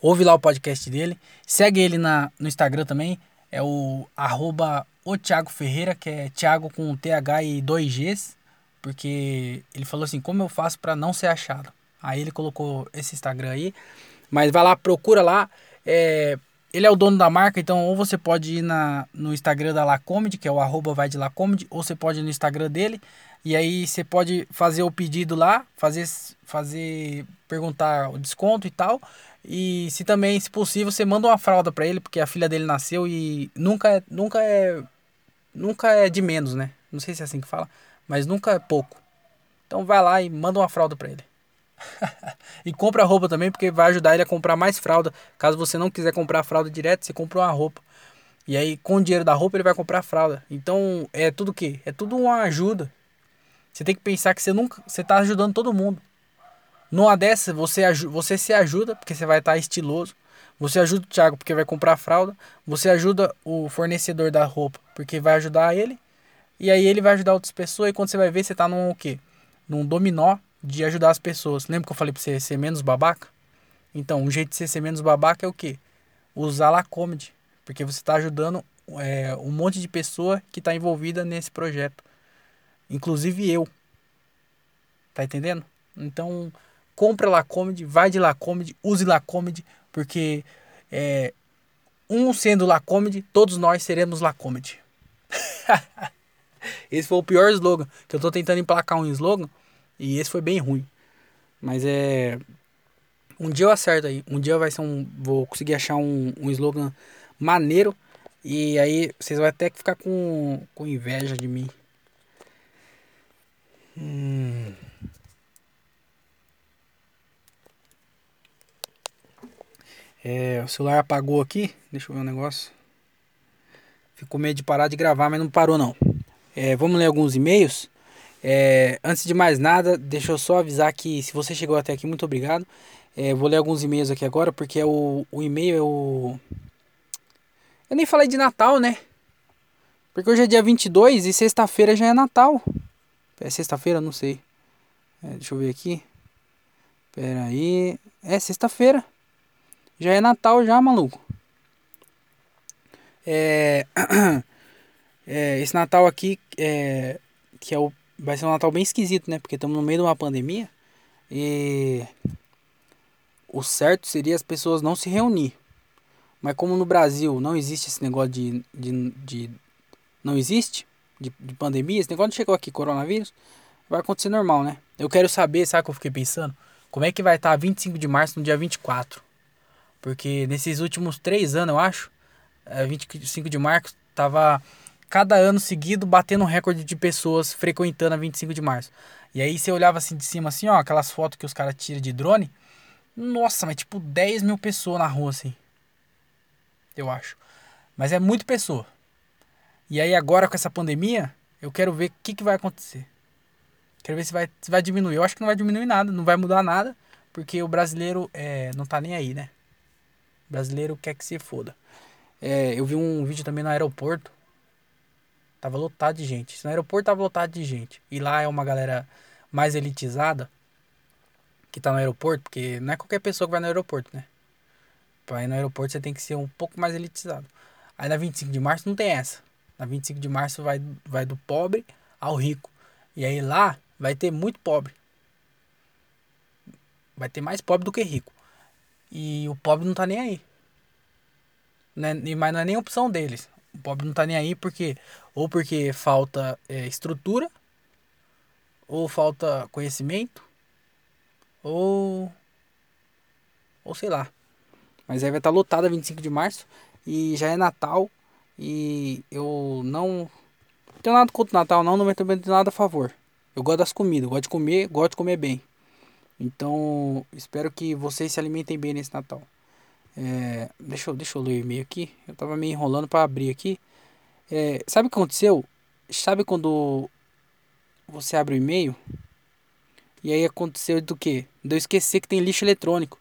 Ouve lá o podcast dele. Segue ele na, no Instagram também. É o arroba o Thiago Ferreira, que é Thiago com TH e dois Gs, porque ele falou assim: como eu faço para não ser achado? Aí ele colocou esse Instagram aí, mas vai lá, procura lá. É, ele é o dono da marca, então ou você pode ir na, no Instagram da Lacomedy, que é o arroba vai de Lacomedy, ou você pode ir no Instagram dele, e aí você pode fazer o pedido lá, fazer, fazer perguntar o desconto e tal. E se também, se possível, você manda uma fralda para ele, porque a filha dele nasceu e nunca é, nunca é nunca é de menos, né? Não sei se é assim que fala, mas nunca é pouco. Então vai lá e manda uma fralda para ele. e compra roupa também, porque vai ajudar ele a comprar mais fralda. Caso você não quiser comprar fralda direto, você compra uma roupa. E aí, com o dinheiro da roupa, ele vai comprar fralda. Então, é tudo o quê? É tudo uma ajuda. Você tem que pensar que você nunca. Você tá ajudando todo mundo. Numa dessa, você, você se ajuda, porque você vai estar tá estiloso. Você ajuda o Thiago porque vai comprar fralda. Você ajuda o fornecedor da roupa porque vai ajudar ele. E aí ele vai ajudar outras pessoas e quando você vai ver, você tá num o quê? Num dominó de ajudar as pessoas. Lembra que eu falei pra você ser menos babaca? Então, um jeito de você ser menos babaca é o quê? Usar lá comedy. Porque você está ajudando é, um monte de pessoa que está envolvida nesse projeto. Inclusive eu. Tá entendendo? Então, compra lá comedy, vai de lá comedy, use lá comedy, porque é, um sendo lá comedy, todos nós seremos lá comedy. esse foi o pior slogan. Que eu tô tentando emplacar um slogan e esse foi bem ruim. Mas é. Um dia eu acerto aí. Um dia vai ser um. Vou conseguir achar um, um slogan maneiro. E aí vocês vão até ficar com, com inveja de mim. Hum. É, o celular apagou aqui. Deixa eu ver um negócio. Ficou meio de parar de gravar, mas não parou não. É, vamos ler alguns e-mails. É, antes de mais nada, deixa eu só avisar que se você chegou até aqui, muito obrigado. É, vou ler alguns e-mails aqui agora, porque é o, o e-mail é o. Eu nem falei de Natal, né? Porque hoje é dia 22 e sexta-feira já é Natal. É sexta-feira? Não sei. É, deixa eu ver aqui. Pera aí. É sexta-feira. Já é Natal já, maluco. É, é, esse Natal aqui é, que é o, vai ser um Natal bem esquisito, né? Porque estamos no meio de uma pandemia e o certo seria as pessoas não se reunir. Mas como no Brasil não existe esse negócio de, de, de não existe de, de pandemia, esse negócio chegou aqui coronavírus, vai acontecer normal, né? Eu quero saber, sabe o que eu fiquei pensando? Como é que vai estar 25 de março no dia 24? Porque nesses últimos três anos, eu acho, 25 é, de março, tava cada ano seguido batendo um recorde de pessoas frequentando a 25 de março. E aí você olhava assim de cima, assim, ó, aquelas fotos que os caras tiram de drone. Nossa, mas tipo 10 mil pessoas na rua, assim. Eu acho. Mas é muito pessoa. E aí agora com essa pandemia, eu quero ver o que, que vai acontecer. Quero ver se vai, se vai diminuir. Eu acho que não vai diminuir nada, não vai mudar nada. Porque o brasileiro é, não tá nem aí, né? Brasileiro quer que se foda. É, eu vi um vídeo também no aeroporto. Tava lotado de gente. No aeroporto tava lotado de gente. E lá é uma galera mais elitizada que tá no aeroporto, porque não é qualquer pessoa que vai no aeroporto, né? Pra ir no aeroporto você tem que ser um pouco mais elitizado. Aí na 25 de março não tem essa. Na 25 de março vai, vai do pobre ao rico. E aí lá vai ter muito pobre. Vai ter mais pobre do que rico. E o pobre não tá nem aí. Né? Mas não é nem opção deles. O pobre não tá nem aí porque ou porque falta é, estrutura, ou falta conhecimento, ou ou sei lá. Mas aí vai estar tá lotada 25 de março e já é Natal e eu não tenho nada contra o Natal não, não tenho nada a favor. Eu gosto das comidas, gosto de comer, gosto de comer bem. Então, espero que vocês se alimentem bem nesse Natal. É, deixa, eu, deixa eu ler o e-mail aqui. Eu tava me enrolando para abrir aqui. É, sabe o que aconteceu? Sabe quando você abre o e-mail? E aí aconteceu do que? De eu esquecer que tem lixo eletrônico.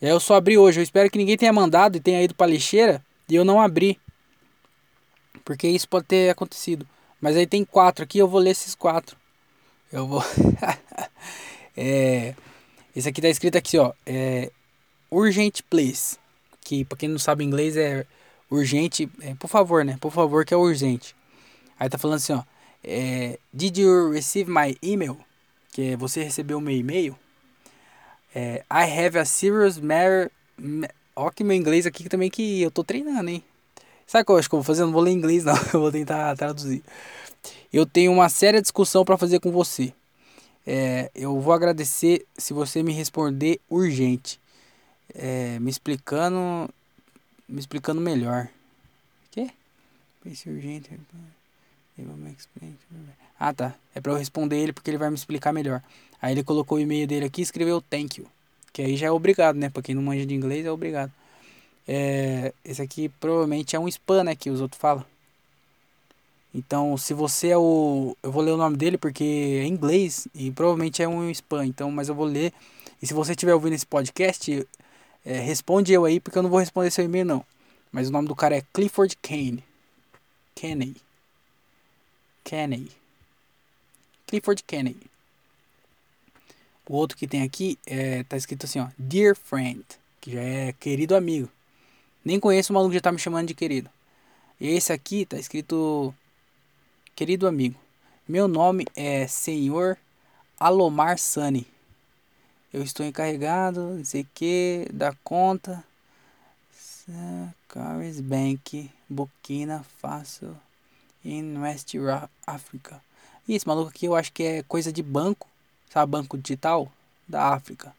E aí eu só abri hoje. Eu espero que ninguém tenha mandado e tenha ido pra lixeira e eu não abri. Porque isso pode ter acontecido. Mas aí tem quatro aqui, eu vou ler esses quatro. Eu vou. é, esse aqui tá escrito aqui, ó. É, urgent please. Que pra quem não sabe inglês é urgente, é, por favor, né? Por favor, que é urgente. Aí tá falando assim, ó. É, Did you receive my email? Que é, você recebeu meu e-mail? É, I have a serious matter. Ó, que meu inglês aqui também que eu tô treinando, hein? Sabe o que eu acho que eu vou fazer? Eu não vou ler inglês, não. Eu vou tentar traduzir. Eu tenho uma séria discussão para fazer com você. É, eu vou agradecer se você me responder urgente. É, me explicando me explicando melhor. Que? Pense urgente. Ah, tá. É para eu responder ele porque ele vai me explicar melhor. Aí ele colocou o e-mail dele aqui e escreveu thank you. Que aí já é obrigado, né? Pra quem não manja de inglês é obrigado. É, esse aqui provavelmente é um spam, né? Que os outros falam. Então, se você é o. Eu vou ler o nome dele porque é inglês e provavelmente é um spam. Então, mas eu vou ler. E se você estiver ouvindo esse podcast, é, responde eu aí, porque eu não vou responder seu e-mail, não. Mas o nome do cara é Clifford Kane. Kenney. Kenney. Clifford Kenney. O outro que tem aqui é, tá escrito assim, ó, Dear Friend, que já é querido amigo. Nem conheço o maluco que já tá me chamando de querido. E esse aqui tá escrito Querido amigo, meu nome é Senhor Alomar Sani. Eu estou encarregado, não sei que, da conta. Caris Bank, Burkina Faso, in West Africa. E esse maluco aqui eu acho que é coisa de banco, sabe, banco digital da África.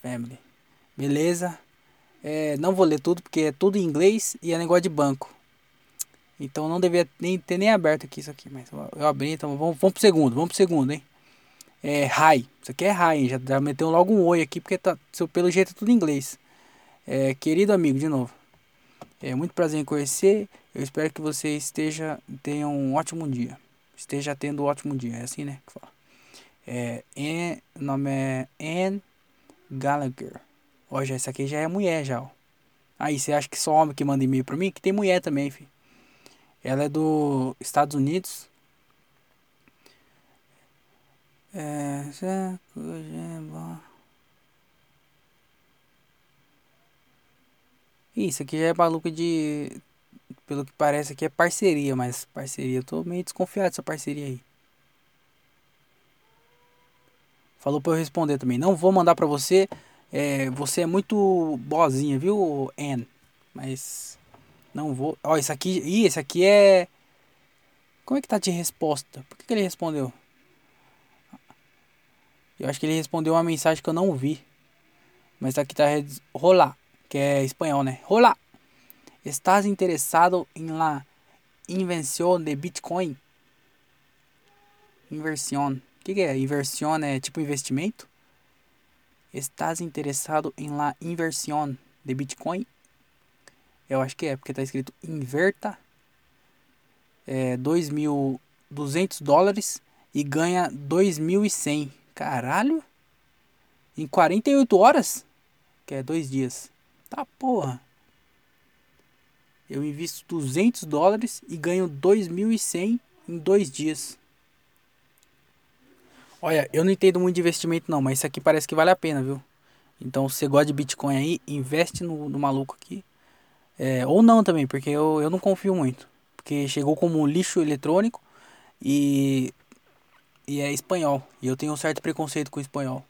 Family. Beleza? É, não vou ler tudo porque é tudo em inglês e é negócio de banco. Então não devia nem ter nem aberto aqui isso aqui, mas eu abri, então vamos, vamos pro segundo, vamos pro segundo, hein? É hi, isso aqui é hi, hein? Já, já meteu logo um oi aqui porque tá, pelo jeito é tudo em inglês. É, querido amigo, de novo. É muito prazer em conhecer. Eu espero que você esteja tenha um ótimo dia. Esteja tendo um ótimo dia, é assim, né? Que fala. É, o nome é Anne Gallagher. Ó, já, essa aqui já é mulher já, ó. Aí, você acha que só homem que manda e-mail pra mim? Que tem mulher também, filho. Ela é dos Estados Unidos. É, Isso aqui já é maluco de. Pelo que parece aqui é parceria, mas parceria. Eu tô meio desconfiado dessa parceria aí. Falou pra eu responder também. Não vou mandar pra você. É, você é muito boazinha, viu, Anne? Mas não vou. Ó, esse aqui. Ih, esse aqui é. Como é que tá de resposta? Por que, que ele respondeu? Eu acho que ele respondeu uma mensagem que eu não vi. Mas aqui tá rolar, que é espanhol, né? Rolar. Estás interessado em la invenção de Bitcoin? Inversão. O que, que é? Inversão é tipo investimento? Estás interessado em la inversão de Bitcoin? Eu acho que é, porque tá escrito inverta é, 2.200 dólares e ganha 2.100. Caralho? Em 48 horas? Que é dois dias. Tá porra. Eu invisto 200 dólares e ganho 2.100 em dois dias. Olha, eu não entendo muito de investimento não, mas isso aqui parece que vale a pena, viu? Então, se você gosta de Bitcoin aí, investe no, no maluco aqui. É, ou não também, porque eu, eu não confio muito. Porque chegou como lixo eletrônico e, e é espanhol. E eu tenho um certo preconceito com espanhol.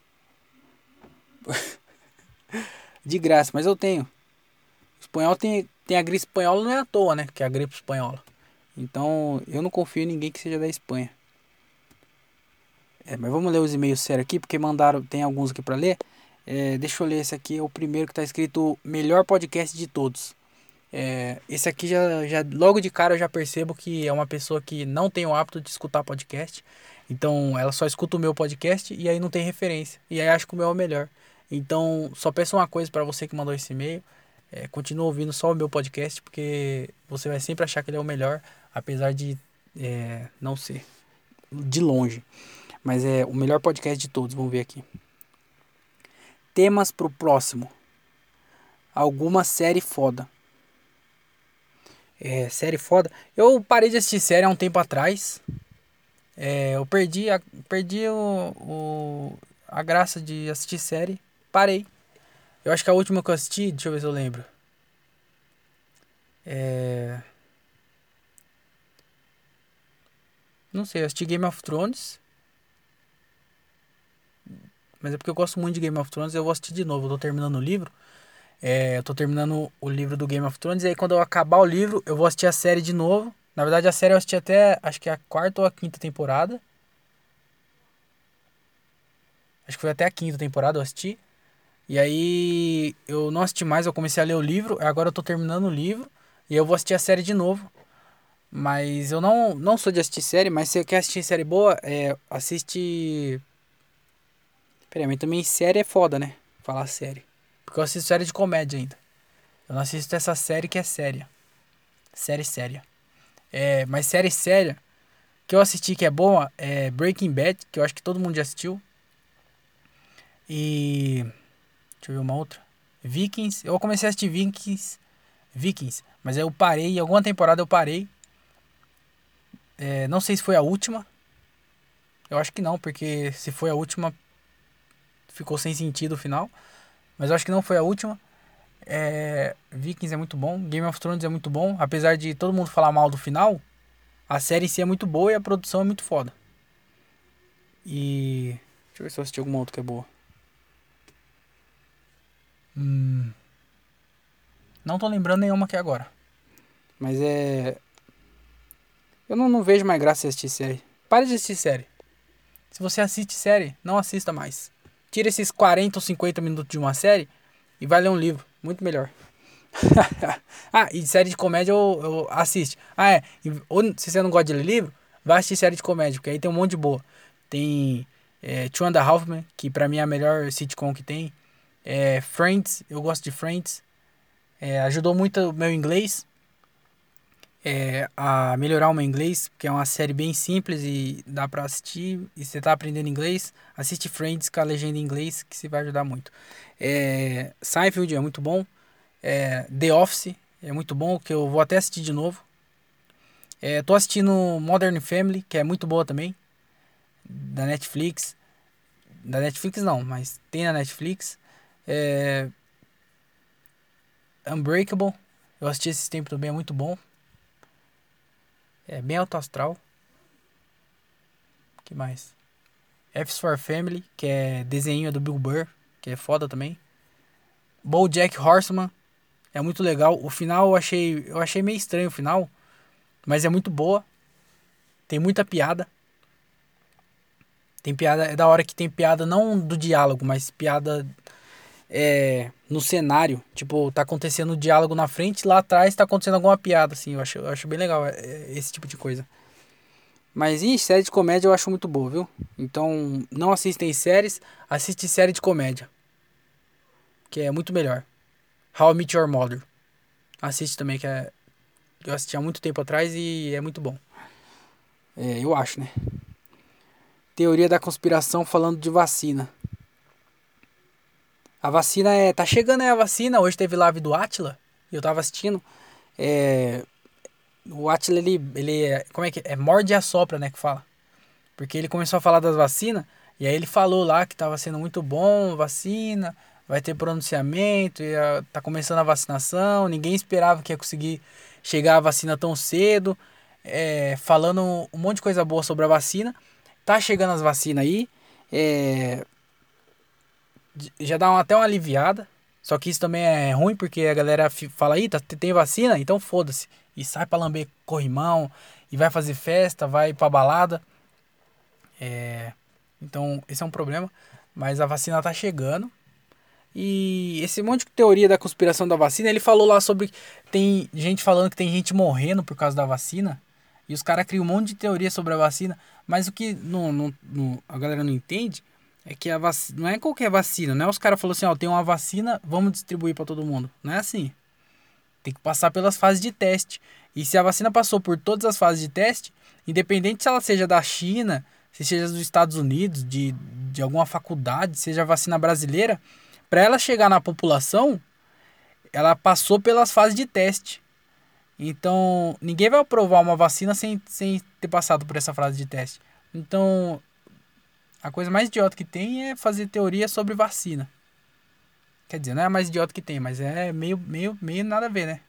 De graça, mas eu tenho. espanhol tem, tem a gripe espanhola, não é à toa, né? Que é a gripe espanhola. Então eu não confio em ninguém que seja da Espanha. É, mas vamos ler os e-mails sérios aqui, porque mandaram, tem alguns aqui para ler. É, deixa eu ler esse aqui, é o primeiro que tá escrito Melhor Podcast de Todos. É, esse aqui já, já logo de cara eu já percebo que é uma pessoa que não tem o hábito de escutar podcast. Então ela só escuta o meu podcast e aí não tem referência. E aí acho que o meu é o melhor. Então só peço uma coisa para você que mandou esse e-mail. É, continua ouvindo só o meu podcast, porque você vai sempre achar que ele é o melhor, apesar de é, não ser. De longe. Mas é o melhor podcast de todos, vamos ver aqui. Temas pro próximo. Alguma série foda. É, série foda. Eu parei de assistir série há um tempo atrás. É, eu perdi, a, perdi o, o, a graça de assistir série. Parei. Eu acho que a última que eu assisti, deixa eu ver se eu lembro. É. Não sei, eu assisti Game of Thrones. Mas é porque eu gosto muito de Game of Thrones eu vou assistir de novo. Eu tô terminando o livro. É, eu tô terminando o livro do Game of Thrones. E aí, quando eu acabar o livro, eu vou assistir a série de novo. Na verdade, a série eu assisti até, acho que a quarta ou a quinta temporada. Acho que foi até a quinta temporada eu assisti. E aí, eu não assisti mais, eu comecei a ler o livro. Agora eu tô terminando o livro. E eu vou assistir a série de novo. Mas eu não, não sou de assistir série, mas se você quer assistir série boa, é, assiste. Peraí, mas também série é foda, né? Falar série. Porque eu assisto série de comédia ainda. Eu não assisto essa série que é séria. Série séria. É, mas série séria que eu assisti que é boa é Breaking Bad, que eu acho que todo mundo já assistiu. E. Deixa eu ver uma outra. Vikings. Eu comecei a assistir Vikings. Vikings. Mas eu parei. Em alguma temporada eu parei. É, não sei se foi a última. Eu acho que não, porque se foi a última. Ficou sem sentido o final. Mas eu acho que não foi a última. É, Vikings é muito bom. Game of Thrones é muito bom. Apesar de todo mundo falar mal do final. A série em si é muito boa e a produção é muito foda. E. Deixa eu ver se eu assisti alguma outra que é boa. Hum. Não tô lembrando nenhuma aqui agora. Mas é. Eu não, não vejo mais graça em assistir série. Pare de assistir série. Se você assiste série, não assista mais. Tira esses 40 ou 50 minutos de uma série e vai ler um livro. Muito melhor. ah, e série de comédia eu, eu assiste. Ah, é. Ou, se você não gosta de ler livro, vai assistir série de comédia, porque aí tem um monte de boa. Tem é, Two and a Half Men, que pra mim é a melhor sitcom que tem. É, Friends, eu gosto de Friends. É, ajudou muito o meu inglês é, a melhorar o meu inglês, porque é uma série bem simples e dá pra assistir. E você tá aprendendo inglês, assiste Friends com a legenda em inglês, que você vai ajudar muito. É, Seinfeld é muito bom. É, The Office é muito bom, que eu vou até assistir de novo. É, tô assistindo Modern Family, que é muito boa também. Da Netflix. Da Netflix não, mas tem na Netflix. É, Unbreakable. Eu assisti esse tempo também, é muito bom. É bem alto astral. que mais? F's for Family, que é desenho do Bill Burr, que é foda também. BoJack Horseman, é muito legal. O final eu achei, eu achei meio estranho o final, mas é muito boa. Tem muita piada. Tem piada, é da hora que tem piada não do diálogo, mas piada é, no cenário. Tipo, tá acontecendo um diálogo na frente, lá atrás tá acontecendo alguma piada, assim. Eu acho, eu acho bem legal é, é, esse tipo de coisa. Mas em série de comédia eu acho muito boa, viu? Então, não assistem séries, assiste série de comédia. Que é muito melhor. How I Meet Your Mother. Assiste também, que é. Eu assisti há muito tempo atrás e é muito bom. É, eu acho, né? Teoria da conspiração falando de vacina. A vacina é. Tá chegando aí a vacina. Hoje teve live do Atila. E eu tava assistindo. É, o Atila, ele, ele é. Como é que é? Morde e assopra, né? Que fala. Porque ele começou a falar das vacinas. E aí ele falou lá que tava sendo muito bom vacina. Vai ter pronunciamento. Ia, tá começando a vacinação. Ninguém esperava que ia conseguir chegar a vacina tão cedo. É, falando um monte de coisa boa sobre a vacina. Tá chegando as vacinas aí. É, já dá até uma aliviada. Só que isso também é ruim porque a galera fala aí, tá, tem vacina, então foda-se. E sai pra lamber corrimão, e vai fazer festa, vai pra balada. É, então, esse é um problema. Mas a vacina tá chegando. E esse monte de teoria da conspiração da vacina, ele falou lá sobre. Tem gente falando que tem gente morrendo por causa da vacina. E os caras criam um monte de teoria sobre a vacina. Mas o que não, não, não, a galera não entende é que a vacina. Não é qualquer vacina, não é os caras falaram assim, ó, tem uma vacina, vamos distribuir para todo mundo. Não é assim. Tem que passar pelas fases de teste. E se a vacina passou por todas as fases de teste, independente se ela seja da China, se seja dos Estados Unidos, de, de alguma faculdade, seja vacina brasileira, para ela chegar na população, ela passou pelas fases de teste. Então, ninguém vai aprovar uma vacina sem, sem ter passado por essa fase de teste. Então, a coisa mais idiota que tem é fazer teoria sobre vacina. Quer dizer, não é a mais idiota que tem, mas é meio, meio, meio nada a ver, né?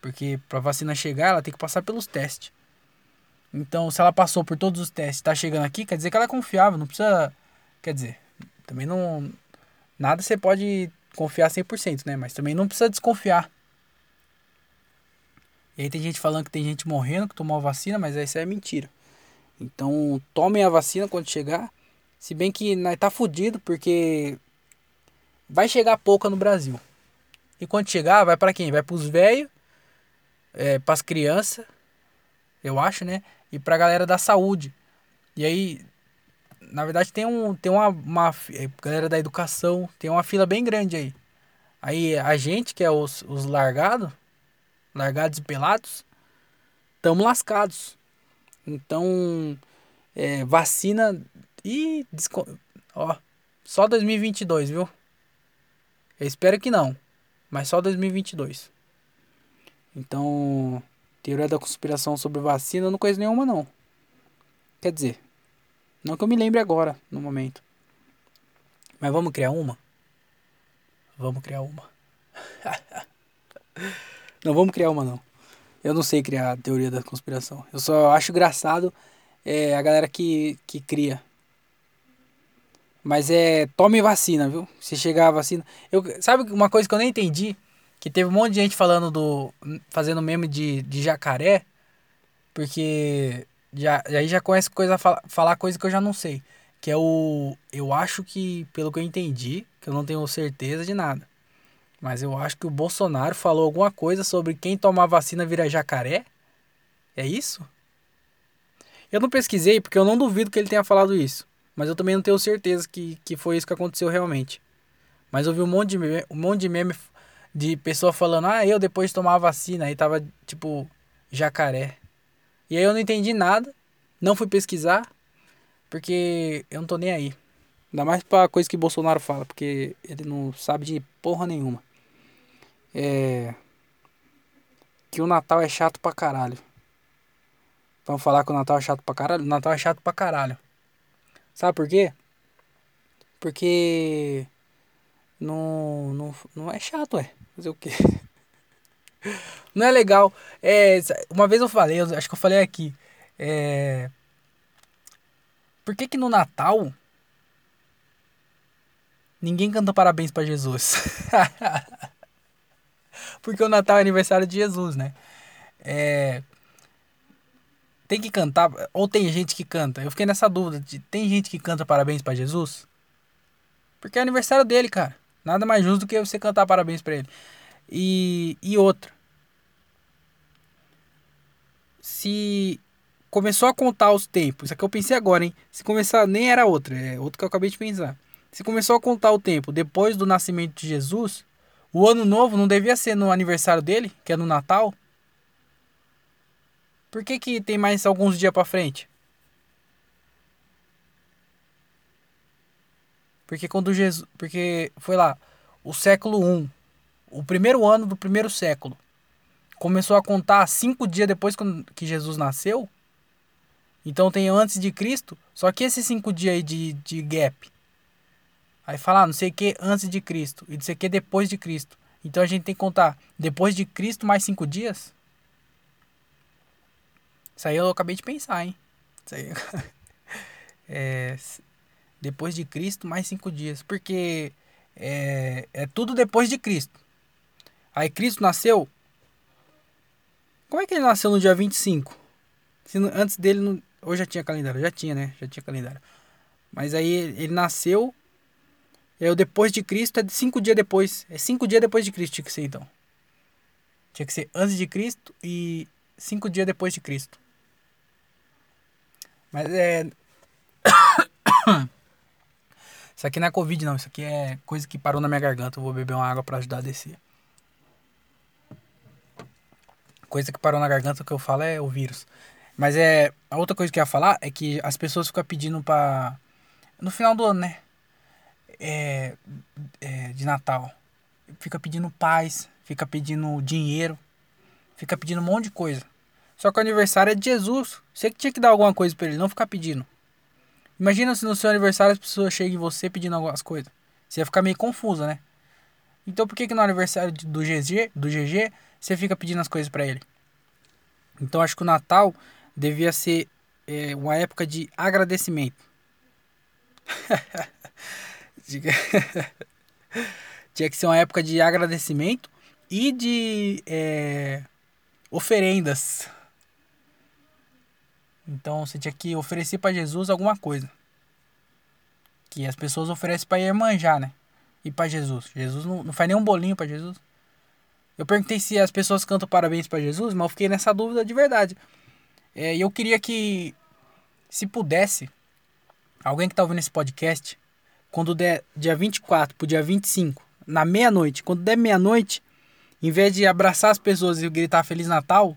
Porque pra vacina chegar, ela tem que passar pelos testes. Então, se ela passou por todos os testes tá chegando aqui, quer dizer que ela é confiável, não precisa. Quer dizer, também não. Nada você pode confiar 100%, né? Mas também não precisa desconfiar. E aí tem gente falando que tem gente morrendo que tomou a vacina, mas isso é mentira. Então, tomem a vacina quando chegar. Se bem que nós tá fudido porque vai chegar pouca no Brasil. E quando chegar, vai para quem? Vai pros velhos, é, pras crianças, eu acho, né? E pra galera da saúde. E aí, na verdade, tem, um, tem uma, uma é, galera da educação, tem uma fila bem grande aí. Aí a gente, que é os, os largados, largados e pelados, estamos lascados. Então, é, vacina e ó, só 2022, viu? Eu espero que não. mas só 2022. Então, teoria da conspiração sobre vacina, eu não conheço nenhuma não. Quer dizer, não que eu me lembre agora, no momento. Mas vamos criar uma? Vamos criar uma. não vamos criar uma não. Eu não sei criar teoria da conspiração. Eu só acho engraçado é, a galera que, que cria. Mas é. Tome vacina, viu? Se chegar a vacina. Eu, sabe uma coisa que eu nem entendi? Que teve um monte de gente falando do. fazendo meme de, de jacaré. Porque. Já, aí já conhece coisa. Falar coisa que eu já não sei. Que é o. Eu acho que, pelo que eu entendi, que eu não tenho certeza de nada. Mas eu acho que o Bolsonaro falou alguma coisa sobre quem tomar vacina vira jacaré. É isso? Eu não pesquisei porque eu não duvido que ele tenha falado isso. Mas eu também não tenho certeza que, que foi isso que aconteceu realmente. Mas eu vi um monte de meme, um monte de meme de pessoa falando, ah, eu depois de tomar a vacina, aí tava tipo jacaré. E aí eu não entendi nada, não fui pesquisar, porque eu não tô nem aí. Ainda mais pra coisa que Bolsonaro fala, porque ele não sabe de porra nenhuma. É. Que o Natal é chato pra caralho. Vamos falar que o Natal é chato pra caralho? O Natal é chato pra caralho. Sabe por quê? Porque. Não, não, não é chato, é. Fazer o quê? Não é legal. É, uma vez eu falei, eu acho que eu falei aqui. É, por que que no Natal ninguém canta parabéns para Jesus? Porque o Natal é aniversário de Jesus, né? É, tem que cantar, ou tem gente que canta. Eu fiquei nessa dúvida, de, tem gente que canta parabéns para Jesus? Porque é aniversário dele, cara. Nada mais justo do que você cantar parabéns para ele. E, e outra. Se começou a contar os tempos, isso aqui eu pensei agora, hein? Se começar, nem era outra, é outro que eu acabei de pensar. Se começou a contar o tempo depois do nascimento de Jesus, o ano novo não devia ser no aniversário dele, que é no Natal? Por que, que tem mais alguns dias para frente? Porque quando Jesus, porque foi lá, o século 1, o primeiro ano do primeiro século, começou a contar cinco dias depois que Jesus nasceu. Então tem antes de Cristo, só que esses cinco dias aí de, de gap. Aí fala, ah, não sei o que antes de Cristo e não sei o que depois de Cristo. Então a gente tem que contar depois de Cristo mais cinco dias. Isso aí eu acabei de pensar, hein? Isso aí. é, depois de Cristo, mais cinco dias. Porque é, é tudo depois de Cristo. Aí Cristo nasceu. Como é que ele nasceu no dia 25? Se no, antes dele. Não, ou já tinha calendário? Já tinha, né? Já tinha calendário. Mas aí ele nasceu. E o depois de Cristo é cinco dias depois. É cinco dias depois de Cristo tinha que ser então. Tinha que ser antes de Cristo e cinco dias depois de Cristo. Mas é. Isso aqui não é Covid, não. Isso aqui é coisa que parou na minha garganta. Eu vou beber uma água para ajudar a descer. Coisa que parou na garganta que eu falo é o vírus. Mas é. A outra coisa que eu ia falar é que as pessoas ficam pedindo pra. No final do ano, né? É, é, de Natal. Fica pedindo paz, fica pedindo dinheiro, fica pedindo um monte de coisa. Só que o aniversário é de Jesus. Você que tinha que dar alguma coisa para ele, não ficar pedindo. Imagina se no seu aniversário as pessoas chegam em você pedindo algumas coisas. Você ia ficar meio confusa, né? Então por que que no aniversário do GG, do GG, você fica pedindo as coisas para ele? Então acho que o Natal devia ser é, uma época de agradecimento. Tinha que ser uma época de agradecimento e de é, oferendas. Então você tinha que oferecer para Jesus alguma coisa. Que as pessoas oferecem para manjar, né? E para Jesus. Jesus não, não faz nenhum bolinho para Jesus. Eu perguntei se as pessoas cantam parabéns para Jesus, mas eu fiquei nessa dúvida de verdade. É, e é, eu queria que, se pudesse, alguém que tá ouvindo esse podcast, quando der dia 24 pro dia 25, na meia-noite, quando der meia-noite, em vez de abraçar as pessoas e gritar Feliz Natal,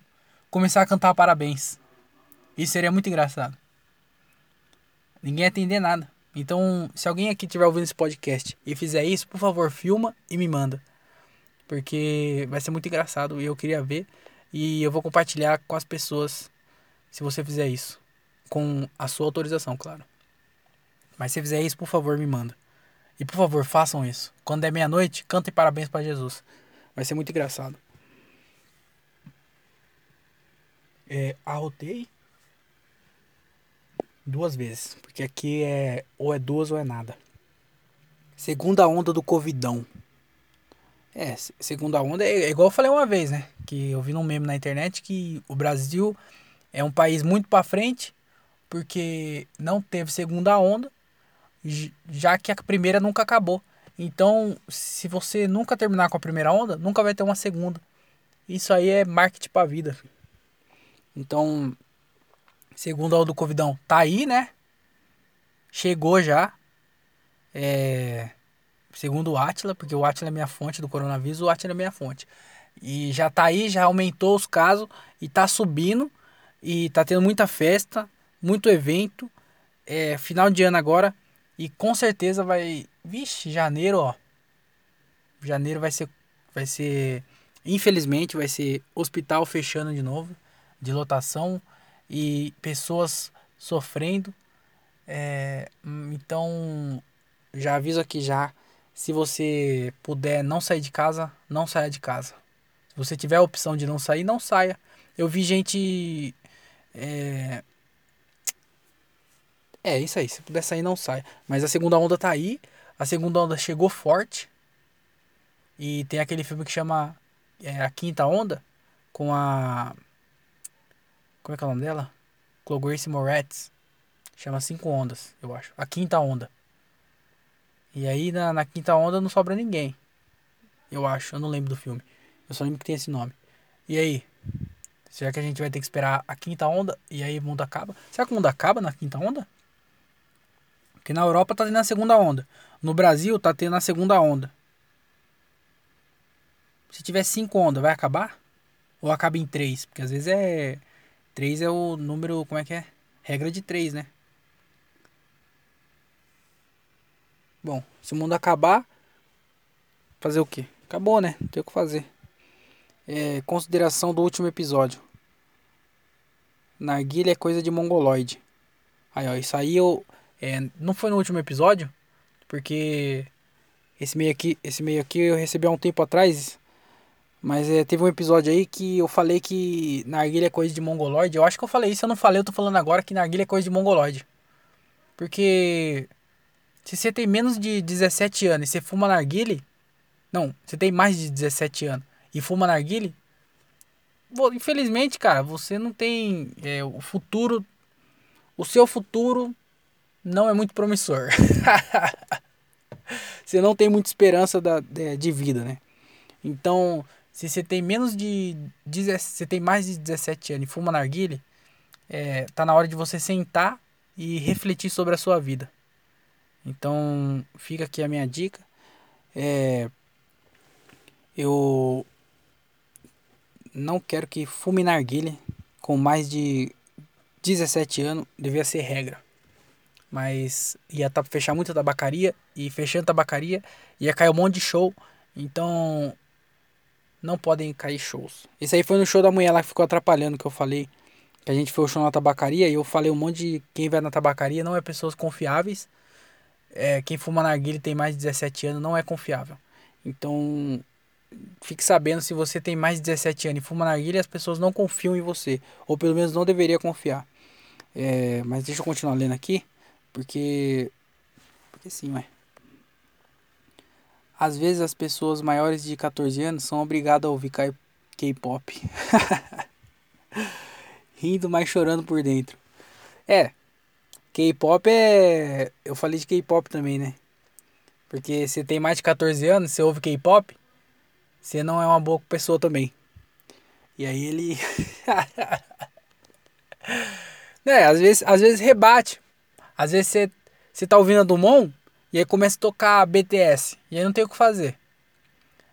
começar a cantar parabéns. Isso seria muito engraçado. Ninguém ia entender nada. Então, se alguém aqui estiver ouvindo esse podcast e fizer isso, por favor, filma e me manda. porque vai ser muito engraçado e eu queria ver. E eu vou compartilhar com as pessoas se você fizer isso. Com a sua autorização, claro. Mas se fizer isso, por favor, me manda. E por favor, façam isso. Quando é meia-noite, cantem parabéns para Jesus. Vai ser muito engraçado. É, arrotei duas vezes. Porque aqui é ou é duas ou é nada. Segunda onda do Covidão. É, segunda onda é, é igual eu falei uma vez, né? Que eu vi num meme na internet que o Brasil é um país muito para frente porque não teve segunda onda, já que a primeira nunca acabou. Então, se você nunca terminar com a primeira onda, nunca vai ter uma segunda. Isso aí é marketing pra vida. Então, segunda onda do Covidão tá aí, né? Chegou já. É, segundo o Atila, porque o Atila é minha fonte do coronavírus, o Atila é minha fonte. E já tá aí, já aumentou os casos e tá subindo. E tá tendo muita festa, muito evento. É final de ano agora. E com certeza vai. Vixe, janeiro, ó. Janeiro vai ser. Vai ser. Infelizmente, vai ser hospital fechando de novo. De lotação. E pessoas sofrendo. É, então, já aviso aqui já. Se você puder não sair de casa, não saia de casa. Se você tiver a opção de não sair, não saia. Eu vi gente é... é isso aí. Se puder sair, não sai. Mas a segunda onda tá aí. A segunda onda chegou forte. E tem aquele filme que chama é, A Quinta Onda. Com a. Como é que é o nome dela? Clograce Moretz. Chama Cinco Ondas, eu acho. A Quinta Onda. E aí na, na Quinta Onda não sobra ninguém. Eu acho. Eu não lembro do filme. Eu só lembro que tem esse nome. E aí? Será que a gente vai ter que esperar a quinta onda e aí o mundo acaba? Será que o mundo acaba na quinta onda? Porque na Europa tá tendo a segunda onda. No Brasil tá tendo a segunda onda. Se tiver cinco ondas, vai acabar? Ou acaba em três? Porque às vezes é. Três é o número. Como é que é? Regra de três, né? Bom, se o mundo acabar. Fazer o quê? Acabou, né? Não tem o que fazer é, consideração do último episódio. Narguilha é coisa de mongoloide. Aí, ó, isso aí eu. É, não foi no último episódio, porque esse meio aqui, esse meio aqui eu recebi há um tempo atrás. Mas é, teve um episódio aí que eu falei que narguilha é coisa de mongoloide. Eu acho que eu falei isso, eu não falei, eu tô falando agora que narguilha é coisa de mongoloide. Porque se você tem menos de 17 anos e você fuma narguilha, não, você tem mais de 17 anos e fuma narguile, infelizmente, cara, você não tem é, o futuro, o seu futuro não é muito promissor. você não tem muita esperança da, de, de, vida, né? Então, se você tem menos de, você tem mais de 17 anos e fuma narguile, é, tá na hora de você sentar e refletir sobre a sua vida. Então, fica aqui a minha dica. É, eu não quero que fume narguilha com mais de 17 anos, devia ser regra. Mas ia fechar muita tabacaria e fechando tabacaria ia cair um monte de show. Então não podem cair shows. Esse aí foi no show da mulher lá que ficou atrapalhando que eu falei. Que a gente foi o show na tabacaria e eu falei um monte de quem vai na tabacaria não é pessoas confiáveis. É, quem fuma narguilha tem mais de 17 anos não é confiável. Então fique sabendo se você tem mais de 17 anos e fuma narguilha, as pessoas não confiam em você. Ou pelo menos não deveria confiar. É, mas deixa eu continuar lendo aqui. Porque. Porque sim, ué. Às vezes as pessoas maiores de 14 anos são obrigadas a ouvir K-pop. Rindo, mas chorando por dentro. É. K-pop é. Eu falei de K-pop também, né? Porque você tem mais de 14 anos, você ouve K-pop, você não é uma boa pessoa também. E aí ele. é, às vezes, às vezes rebate. Às vezes você, você tá ouvindo a Dumont e aí começa a tocar BTS. E aí não tem o que fazer.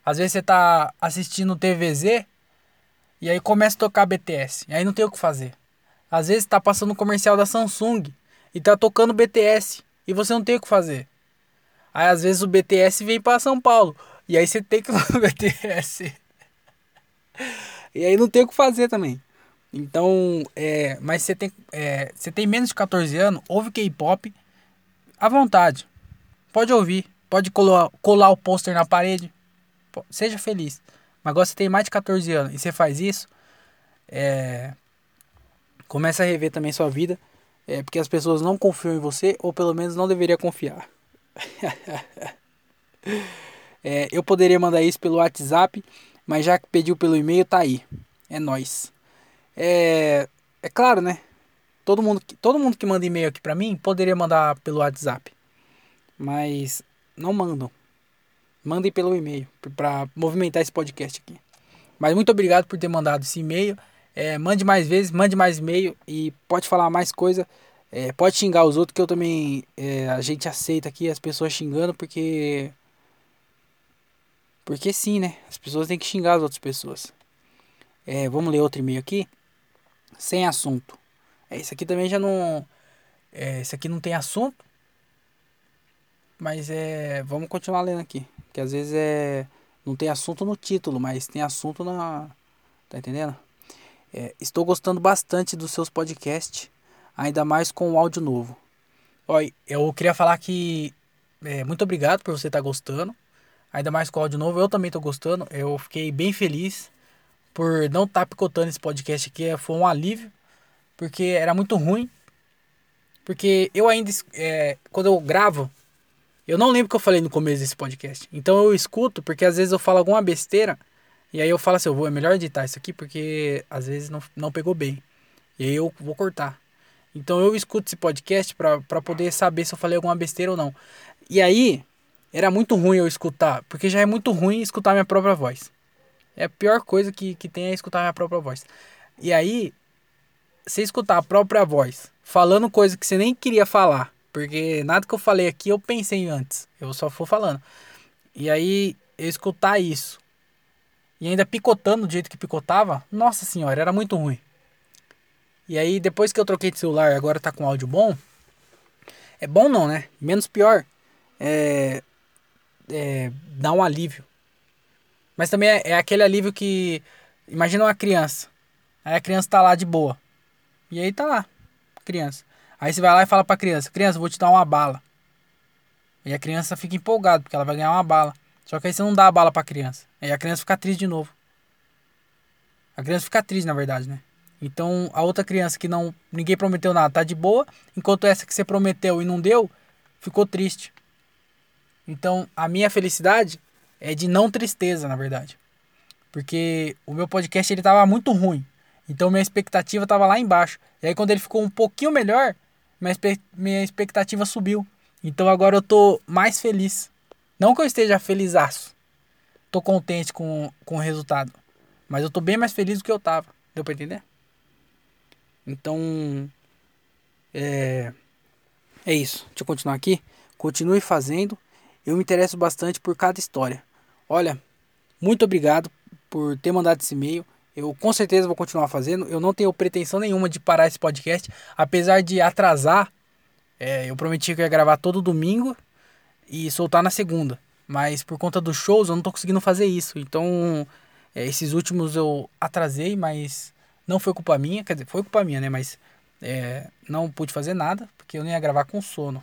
Às vezes você tá assistindo TVZ e aí começa a tocar BTS. E aí não tem o que fazer. Às vezes tá passando o comercial da Samsung e tá tocando BTS e você não tem o que fazer. Aí às vezes o BTS vem para São Paulo E aí você tem que obedecer. E aí não tem o que fazer também. Então, é, mas você tem, é, você tem menos de 14 anos, ouve K-pop à vontade. Pode ouvir, pode colar, colar o pôster na parede. Seja feliz. Mas agora você tem mais de 14 anos e você faz isso, é, começa a rever também sua vida. É, porque as pessoas não confiam em você, ou pelo menos não deveria confiar. é, eu poderia mandar isso pelo WhatsApp, mas já que pediu pelo e-mail, tá aí. É nós. É, é claro, né? Todo mundo, todo mundo que manda e-mail aqui pra mim poderia mandar pelo WhatsApp. Mas não mandam. Mandem pelo e-mail para movimentar esse podcast aqui. Mas muito obrigado por ter mandado esse e-mail. É, mande mais vezes, mande mais e-mail e pode falar mais coisa. É, pode xingar os outros que eu também. É, a gente aceita aqui as pessoas xingando porque. Porque sim, né? As pessoas têm que xingar as outras pessoas. É, vamos ler outro e-mail aqui. Sem assunto. É, esse aqui também já não. É, esse aqui não tem assunto. Mas é. Vamos continuar lendo aqui. Que às vezes é. Não tem assunto no título, mas tem assunto na. Tá entendendo? É, estou gostando bastante dos seus podcasts, ainda mais com o áudio novo. Oi, eu queria falar que é, muito obrigado por você estar tá gostando, ainda mais com o áudio novo. Eu também estou gostando, eu fiquei bem feliz por não estar tá picotando esse podcast aqui, é, foi um alívio, porque era muito ruim. Porque eu ainda, é, quando eu gravo, eu não lembro o que eu falei no começo desse podcast. Então eu escuto, porque às vezes eu falo alguma besteira e aí eu falo assim, eu vou, é melhor editar isso aqui porque às vezes não, não pegou bem. E aí eu vou cortar. Então eu escuto esse podcast para poder saber se eu falei alguma besteira ou não. E aí era muito ruim eu escutar, porque já é muito ruim escutar minha própria voz. É a pior coisa que, que tem é escutar minha própria voz. E aí, você escutar a própria voz falando coisa que você nem queria falar, porque nada que eu falei aqui eu pensei antes, eu só fui falando. E aí, eu escutar isso e ainda picotando do jeito que picotava, nossa senhora, era muito ruim. E aí depois que eu troquei de celular, agora tá com áudio bom. É bom não, né? Menos pior. É, é dá um alívio. Mas também é, é aquele alívio que imagina uma criança. Aí a criança tá lá de boa. E aí tá lá, criança. Aí você vai lá e fala pra criança: Criança, vou te dar uma bala. E a criança fica empolgada porque ela vai ganhar uma bala. Só que aí você não dá a bala pra criança. Aí a criança fica triste de novo. A criança fica triste, na verdade, né? Então a outra criança que não ninguém prometeu nada tá de boa, enquanto essa que você prometeu e não deu, ficou triste. Então a minha felicidade é de não tristeza, na verdade. Porque o meu podcast ele tava muito ruim. Então minha expectativa tava lá embaixo. E aí quando ele ficou um pouquinho melhor, minha, expectativa subiu. Então agora eu tô mais feliz. Não que eu esteja felizaço. Tô contente com, com o resultado. Mas eu tô bem mais feliz do que eu tava. Deu pra entender? Então. É. É isso. Deixa eu continuar aqui. Continue fazendo. Eu me interesso bastante por cada história. Olha, muito obrigado por ter mandado esse e-mail. Eu com certeza vou continuar fazendo. Eu não tenho pretensão nenhuma de parar esse podcast. Apesar de atrasar. É, eu prometi que ia gravar todo domingo e soltar na segunda. Mas por conta dos shows eu não tô conseguindo fazer isso. Então, é, esses últimos eu atrasei, mas não foi culpa minha. Quer dizer, foi culpa minha, né? Mas é, não pude fazer nada, porque eu não ia gravar com sono.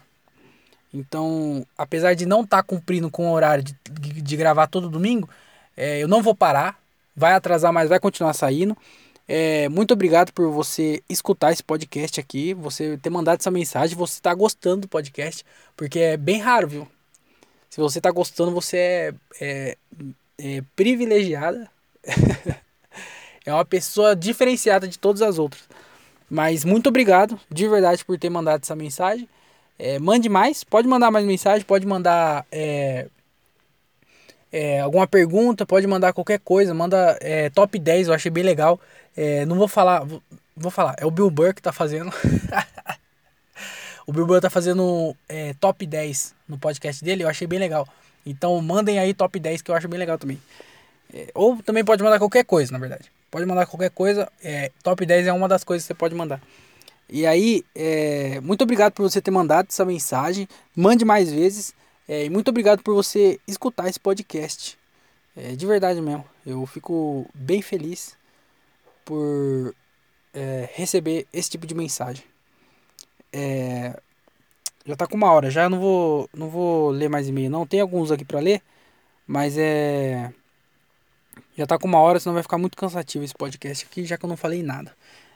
Então, apesar de não estar tá cumprindo com o horário de, de, de gravar todo domingo, é, eu não vou parar. Vai atrasar, mas vai continuar saindo. É, muito obrigado por você escutar esse podcast aqui, você ter mandado essa mensagem, você está gostando do podcast, porque é bem raro, viu? Se você está gostando, você é, é, é privilegiada. é uma pessoa diferenciada de todas as outras. Mas muito obrigado, de verdade, por ter mandado essa mensagem. É, mande mais, pode mandar mais mensagem, pode mandar é, é, alguma pergunta, pode mandar qualquer coisa, manda é, top 10, eu achei bem legal. É, não vou falar, vou, vou, falar, é o Bill Burr que tá fazendo. o Bill Burr tá fazendo é, top 10 no podcast dele, eu achei bem legal. Então mandem aí top 10 que eu acho bem legal também. É, ou também pode mandar qualquer coisa, na verdade. Pode mandar qualquer coisa, é, top 10 é uma das coisas que você pode mandar. E aí, muito obrigado por você ter mandado essa mensagem. Mande mais vezes. É, e muito obrigado por você escutar esse podcast. É, de verdade mesmo. Eu fico bem feliz por é, receber esse tipo de mensagem. É, já tá com uma hora, já não vou, não vou ler mais e-mail não. Tem alguns aqui para ler, mas é já tá com uma hora, senão vai ficar muito cansativo esse podcast aqui, já que eu não falei nada.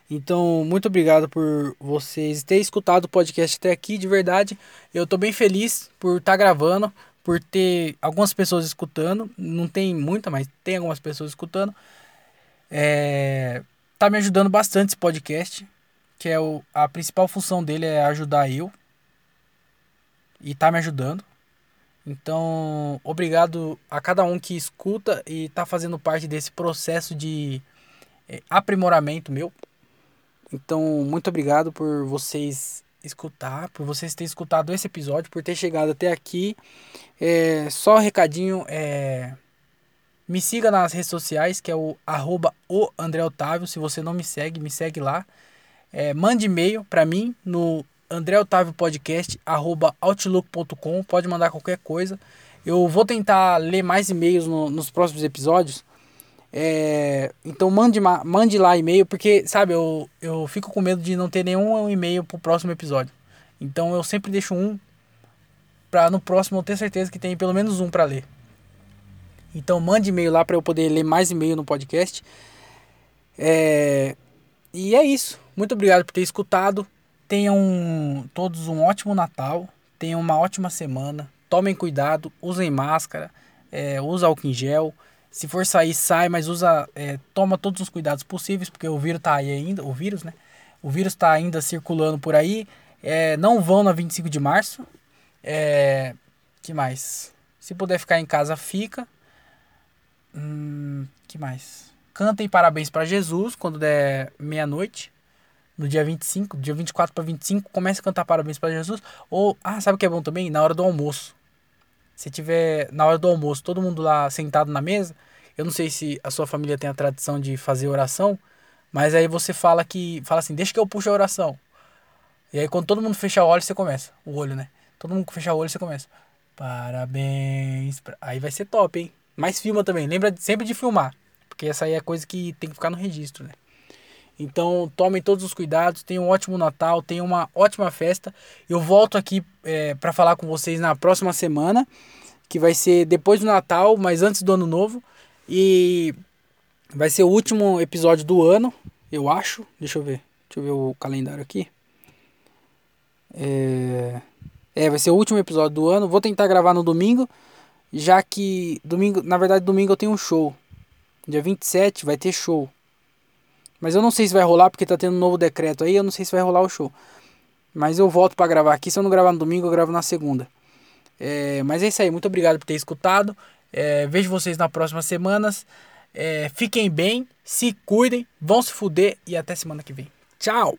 Então, muito obrigado por vocês terem escutado o podcast até aqui, de verdade. Eu tô bem feliz por estar tá gravando, por ter algumas pessoas escutando. Não tem muita, mas tem algumas pessoas escutando. É, tá me ajudando bastante esse podcast, que é o, a principal função dele é ajudar eu. E tá me ajudando. Então, obrigado a cada um que escuta e está fazendo parte desse processo de é, aprimoramento meu. Então, muito obrigado por vocês escutar, por vocês terem escutado esse episódio, por ter chegado até aqui. É, só um recadinho, é, me siga nas redes sociais, que é o arroba o André Otávio. Se você não me segue, me segue lá. É, mande e-mail para mim no André Otávio Podcast, arroba outlook.com. Pode mandar qualquer coisa. Eu vou tentar ler mais e-mails no, nos próximos episódios. É, então mande, mande lá e-mail, porque, sabe, eu, eu fico com medo de não ter nenhum e-mail pro próximo episódio. Então eu sempre deixo um pra no próximo eu ter certeza que tem pelo menos um para ler. Então mande e-mail lá para eu poder ler mais e-mail no podcast. É, e é isso. Muito obrigado por ter escutado. Tenham todos um ótimo Natal, tenham uma ótima semana, tomem cuidado, usem máscara, é, usa álcool em gel. Se for sair, sai, mas usa, é, toma todos os cuidados possíveis, porque o vírus está aí ainda, o vírus, né? O vírus está ainda circulando por aí. É, não vão na 25 de março. É, que mais? Se puder ficar em casa, fica. Hum, que mais? Cantem parabéns para Jesus quando der meia-noite no dia 25, dia 24 para 25, comece a cantar parabéns para Jesus. Ou, ah, sabe o que é bom também? Na hora do almoço. Se tiver na hora do almoço, todo mundo lá sentado na mesa, eu não sei se a sua família tem a tradição de fazer oração, mas aí você fala que, fala assim, deixa que eu puxo a oração. E aí quando todo mundo fecha o olho, você começa, o olho, né? Todo mundo fecha o olho, você começa. Parabéns. Aí vai ser top, hein? Mas filma também, lembra sempre de filmar, porque essa aí é coisa que tem que ficar no registro, né? Então tomem todos os cuidados, tenham um ótimo Natal, tenham uma ótima festa. Eu volto aqui é, para falar com vocês na próxima semana, que vai ser depois do Natal, mas antes do Ano Novo. E vai ser o último episódio do ano, eu acho. Deixa eu ver, deixa eu ver o calendário aqui. É, é vai ser o último episódio do ano. Vou tentar gravar no domingo, já que domingo, na verdade, domingo eu tenho um show. Dia 27 vai ter show. Mas eu não sei se vai rolar porque tá tendo um novo decreto aí, eu não sei se vai rolar o show. Mas eu volto para gravar aqui. Se eu não gravar no domingo, eu gravo na segunda. É, mas é isso aí. Muito obrigado por ter escutado. É, vejo vocês nas próximas semanas. É, fiquem bem, se cuidem, vão se fuder e até semana que vem. Tchau!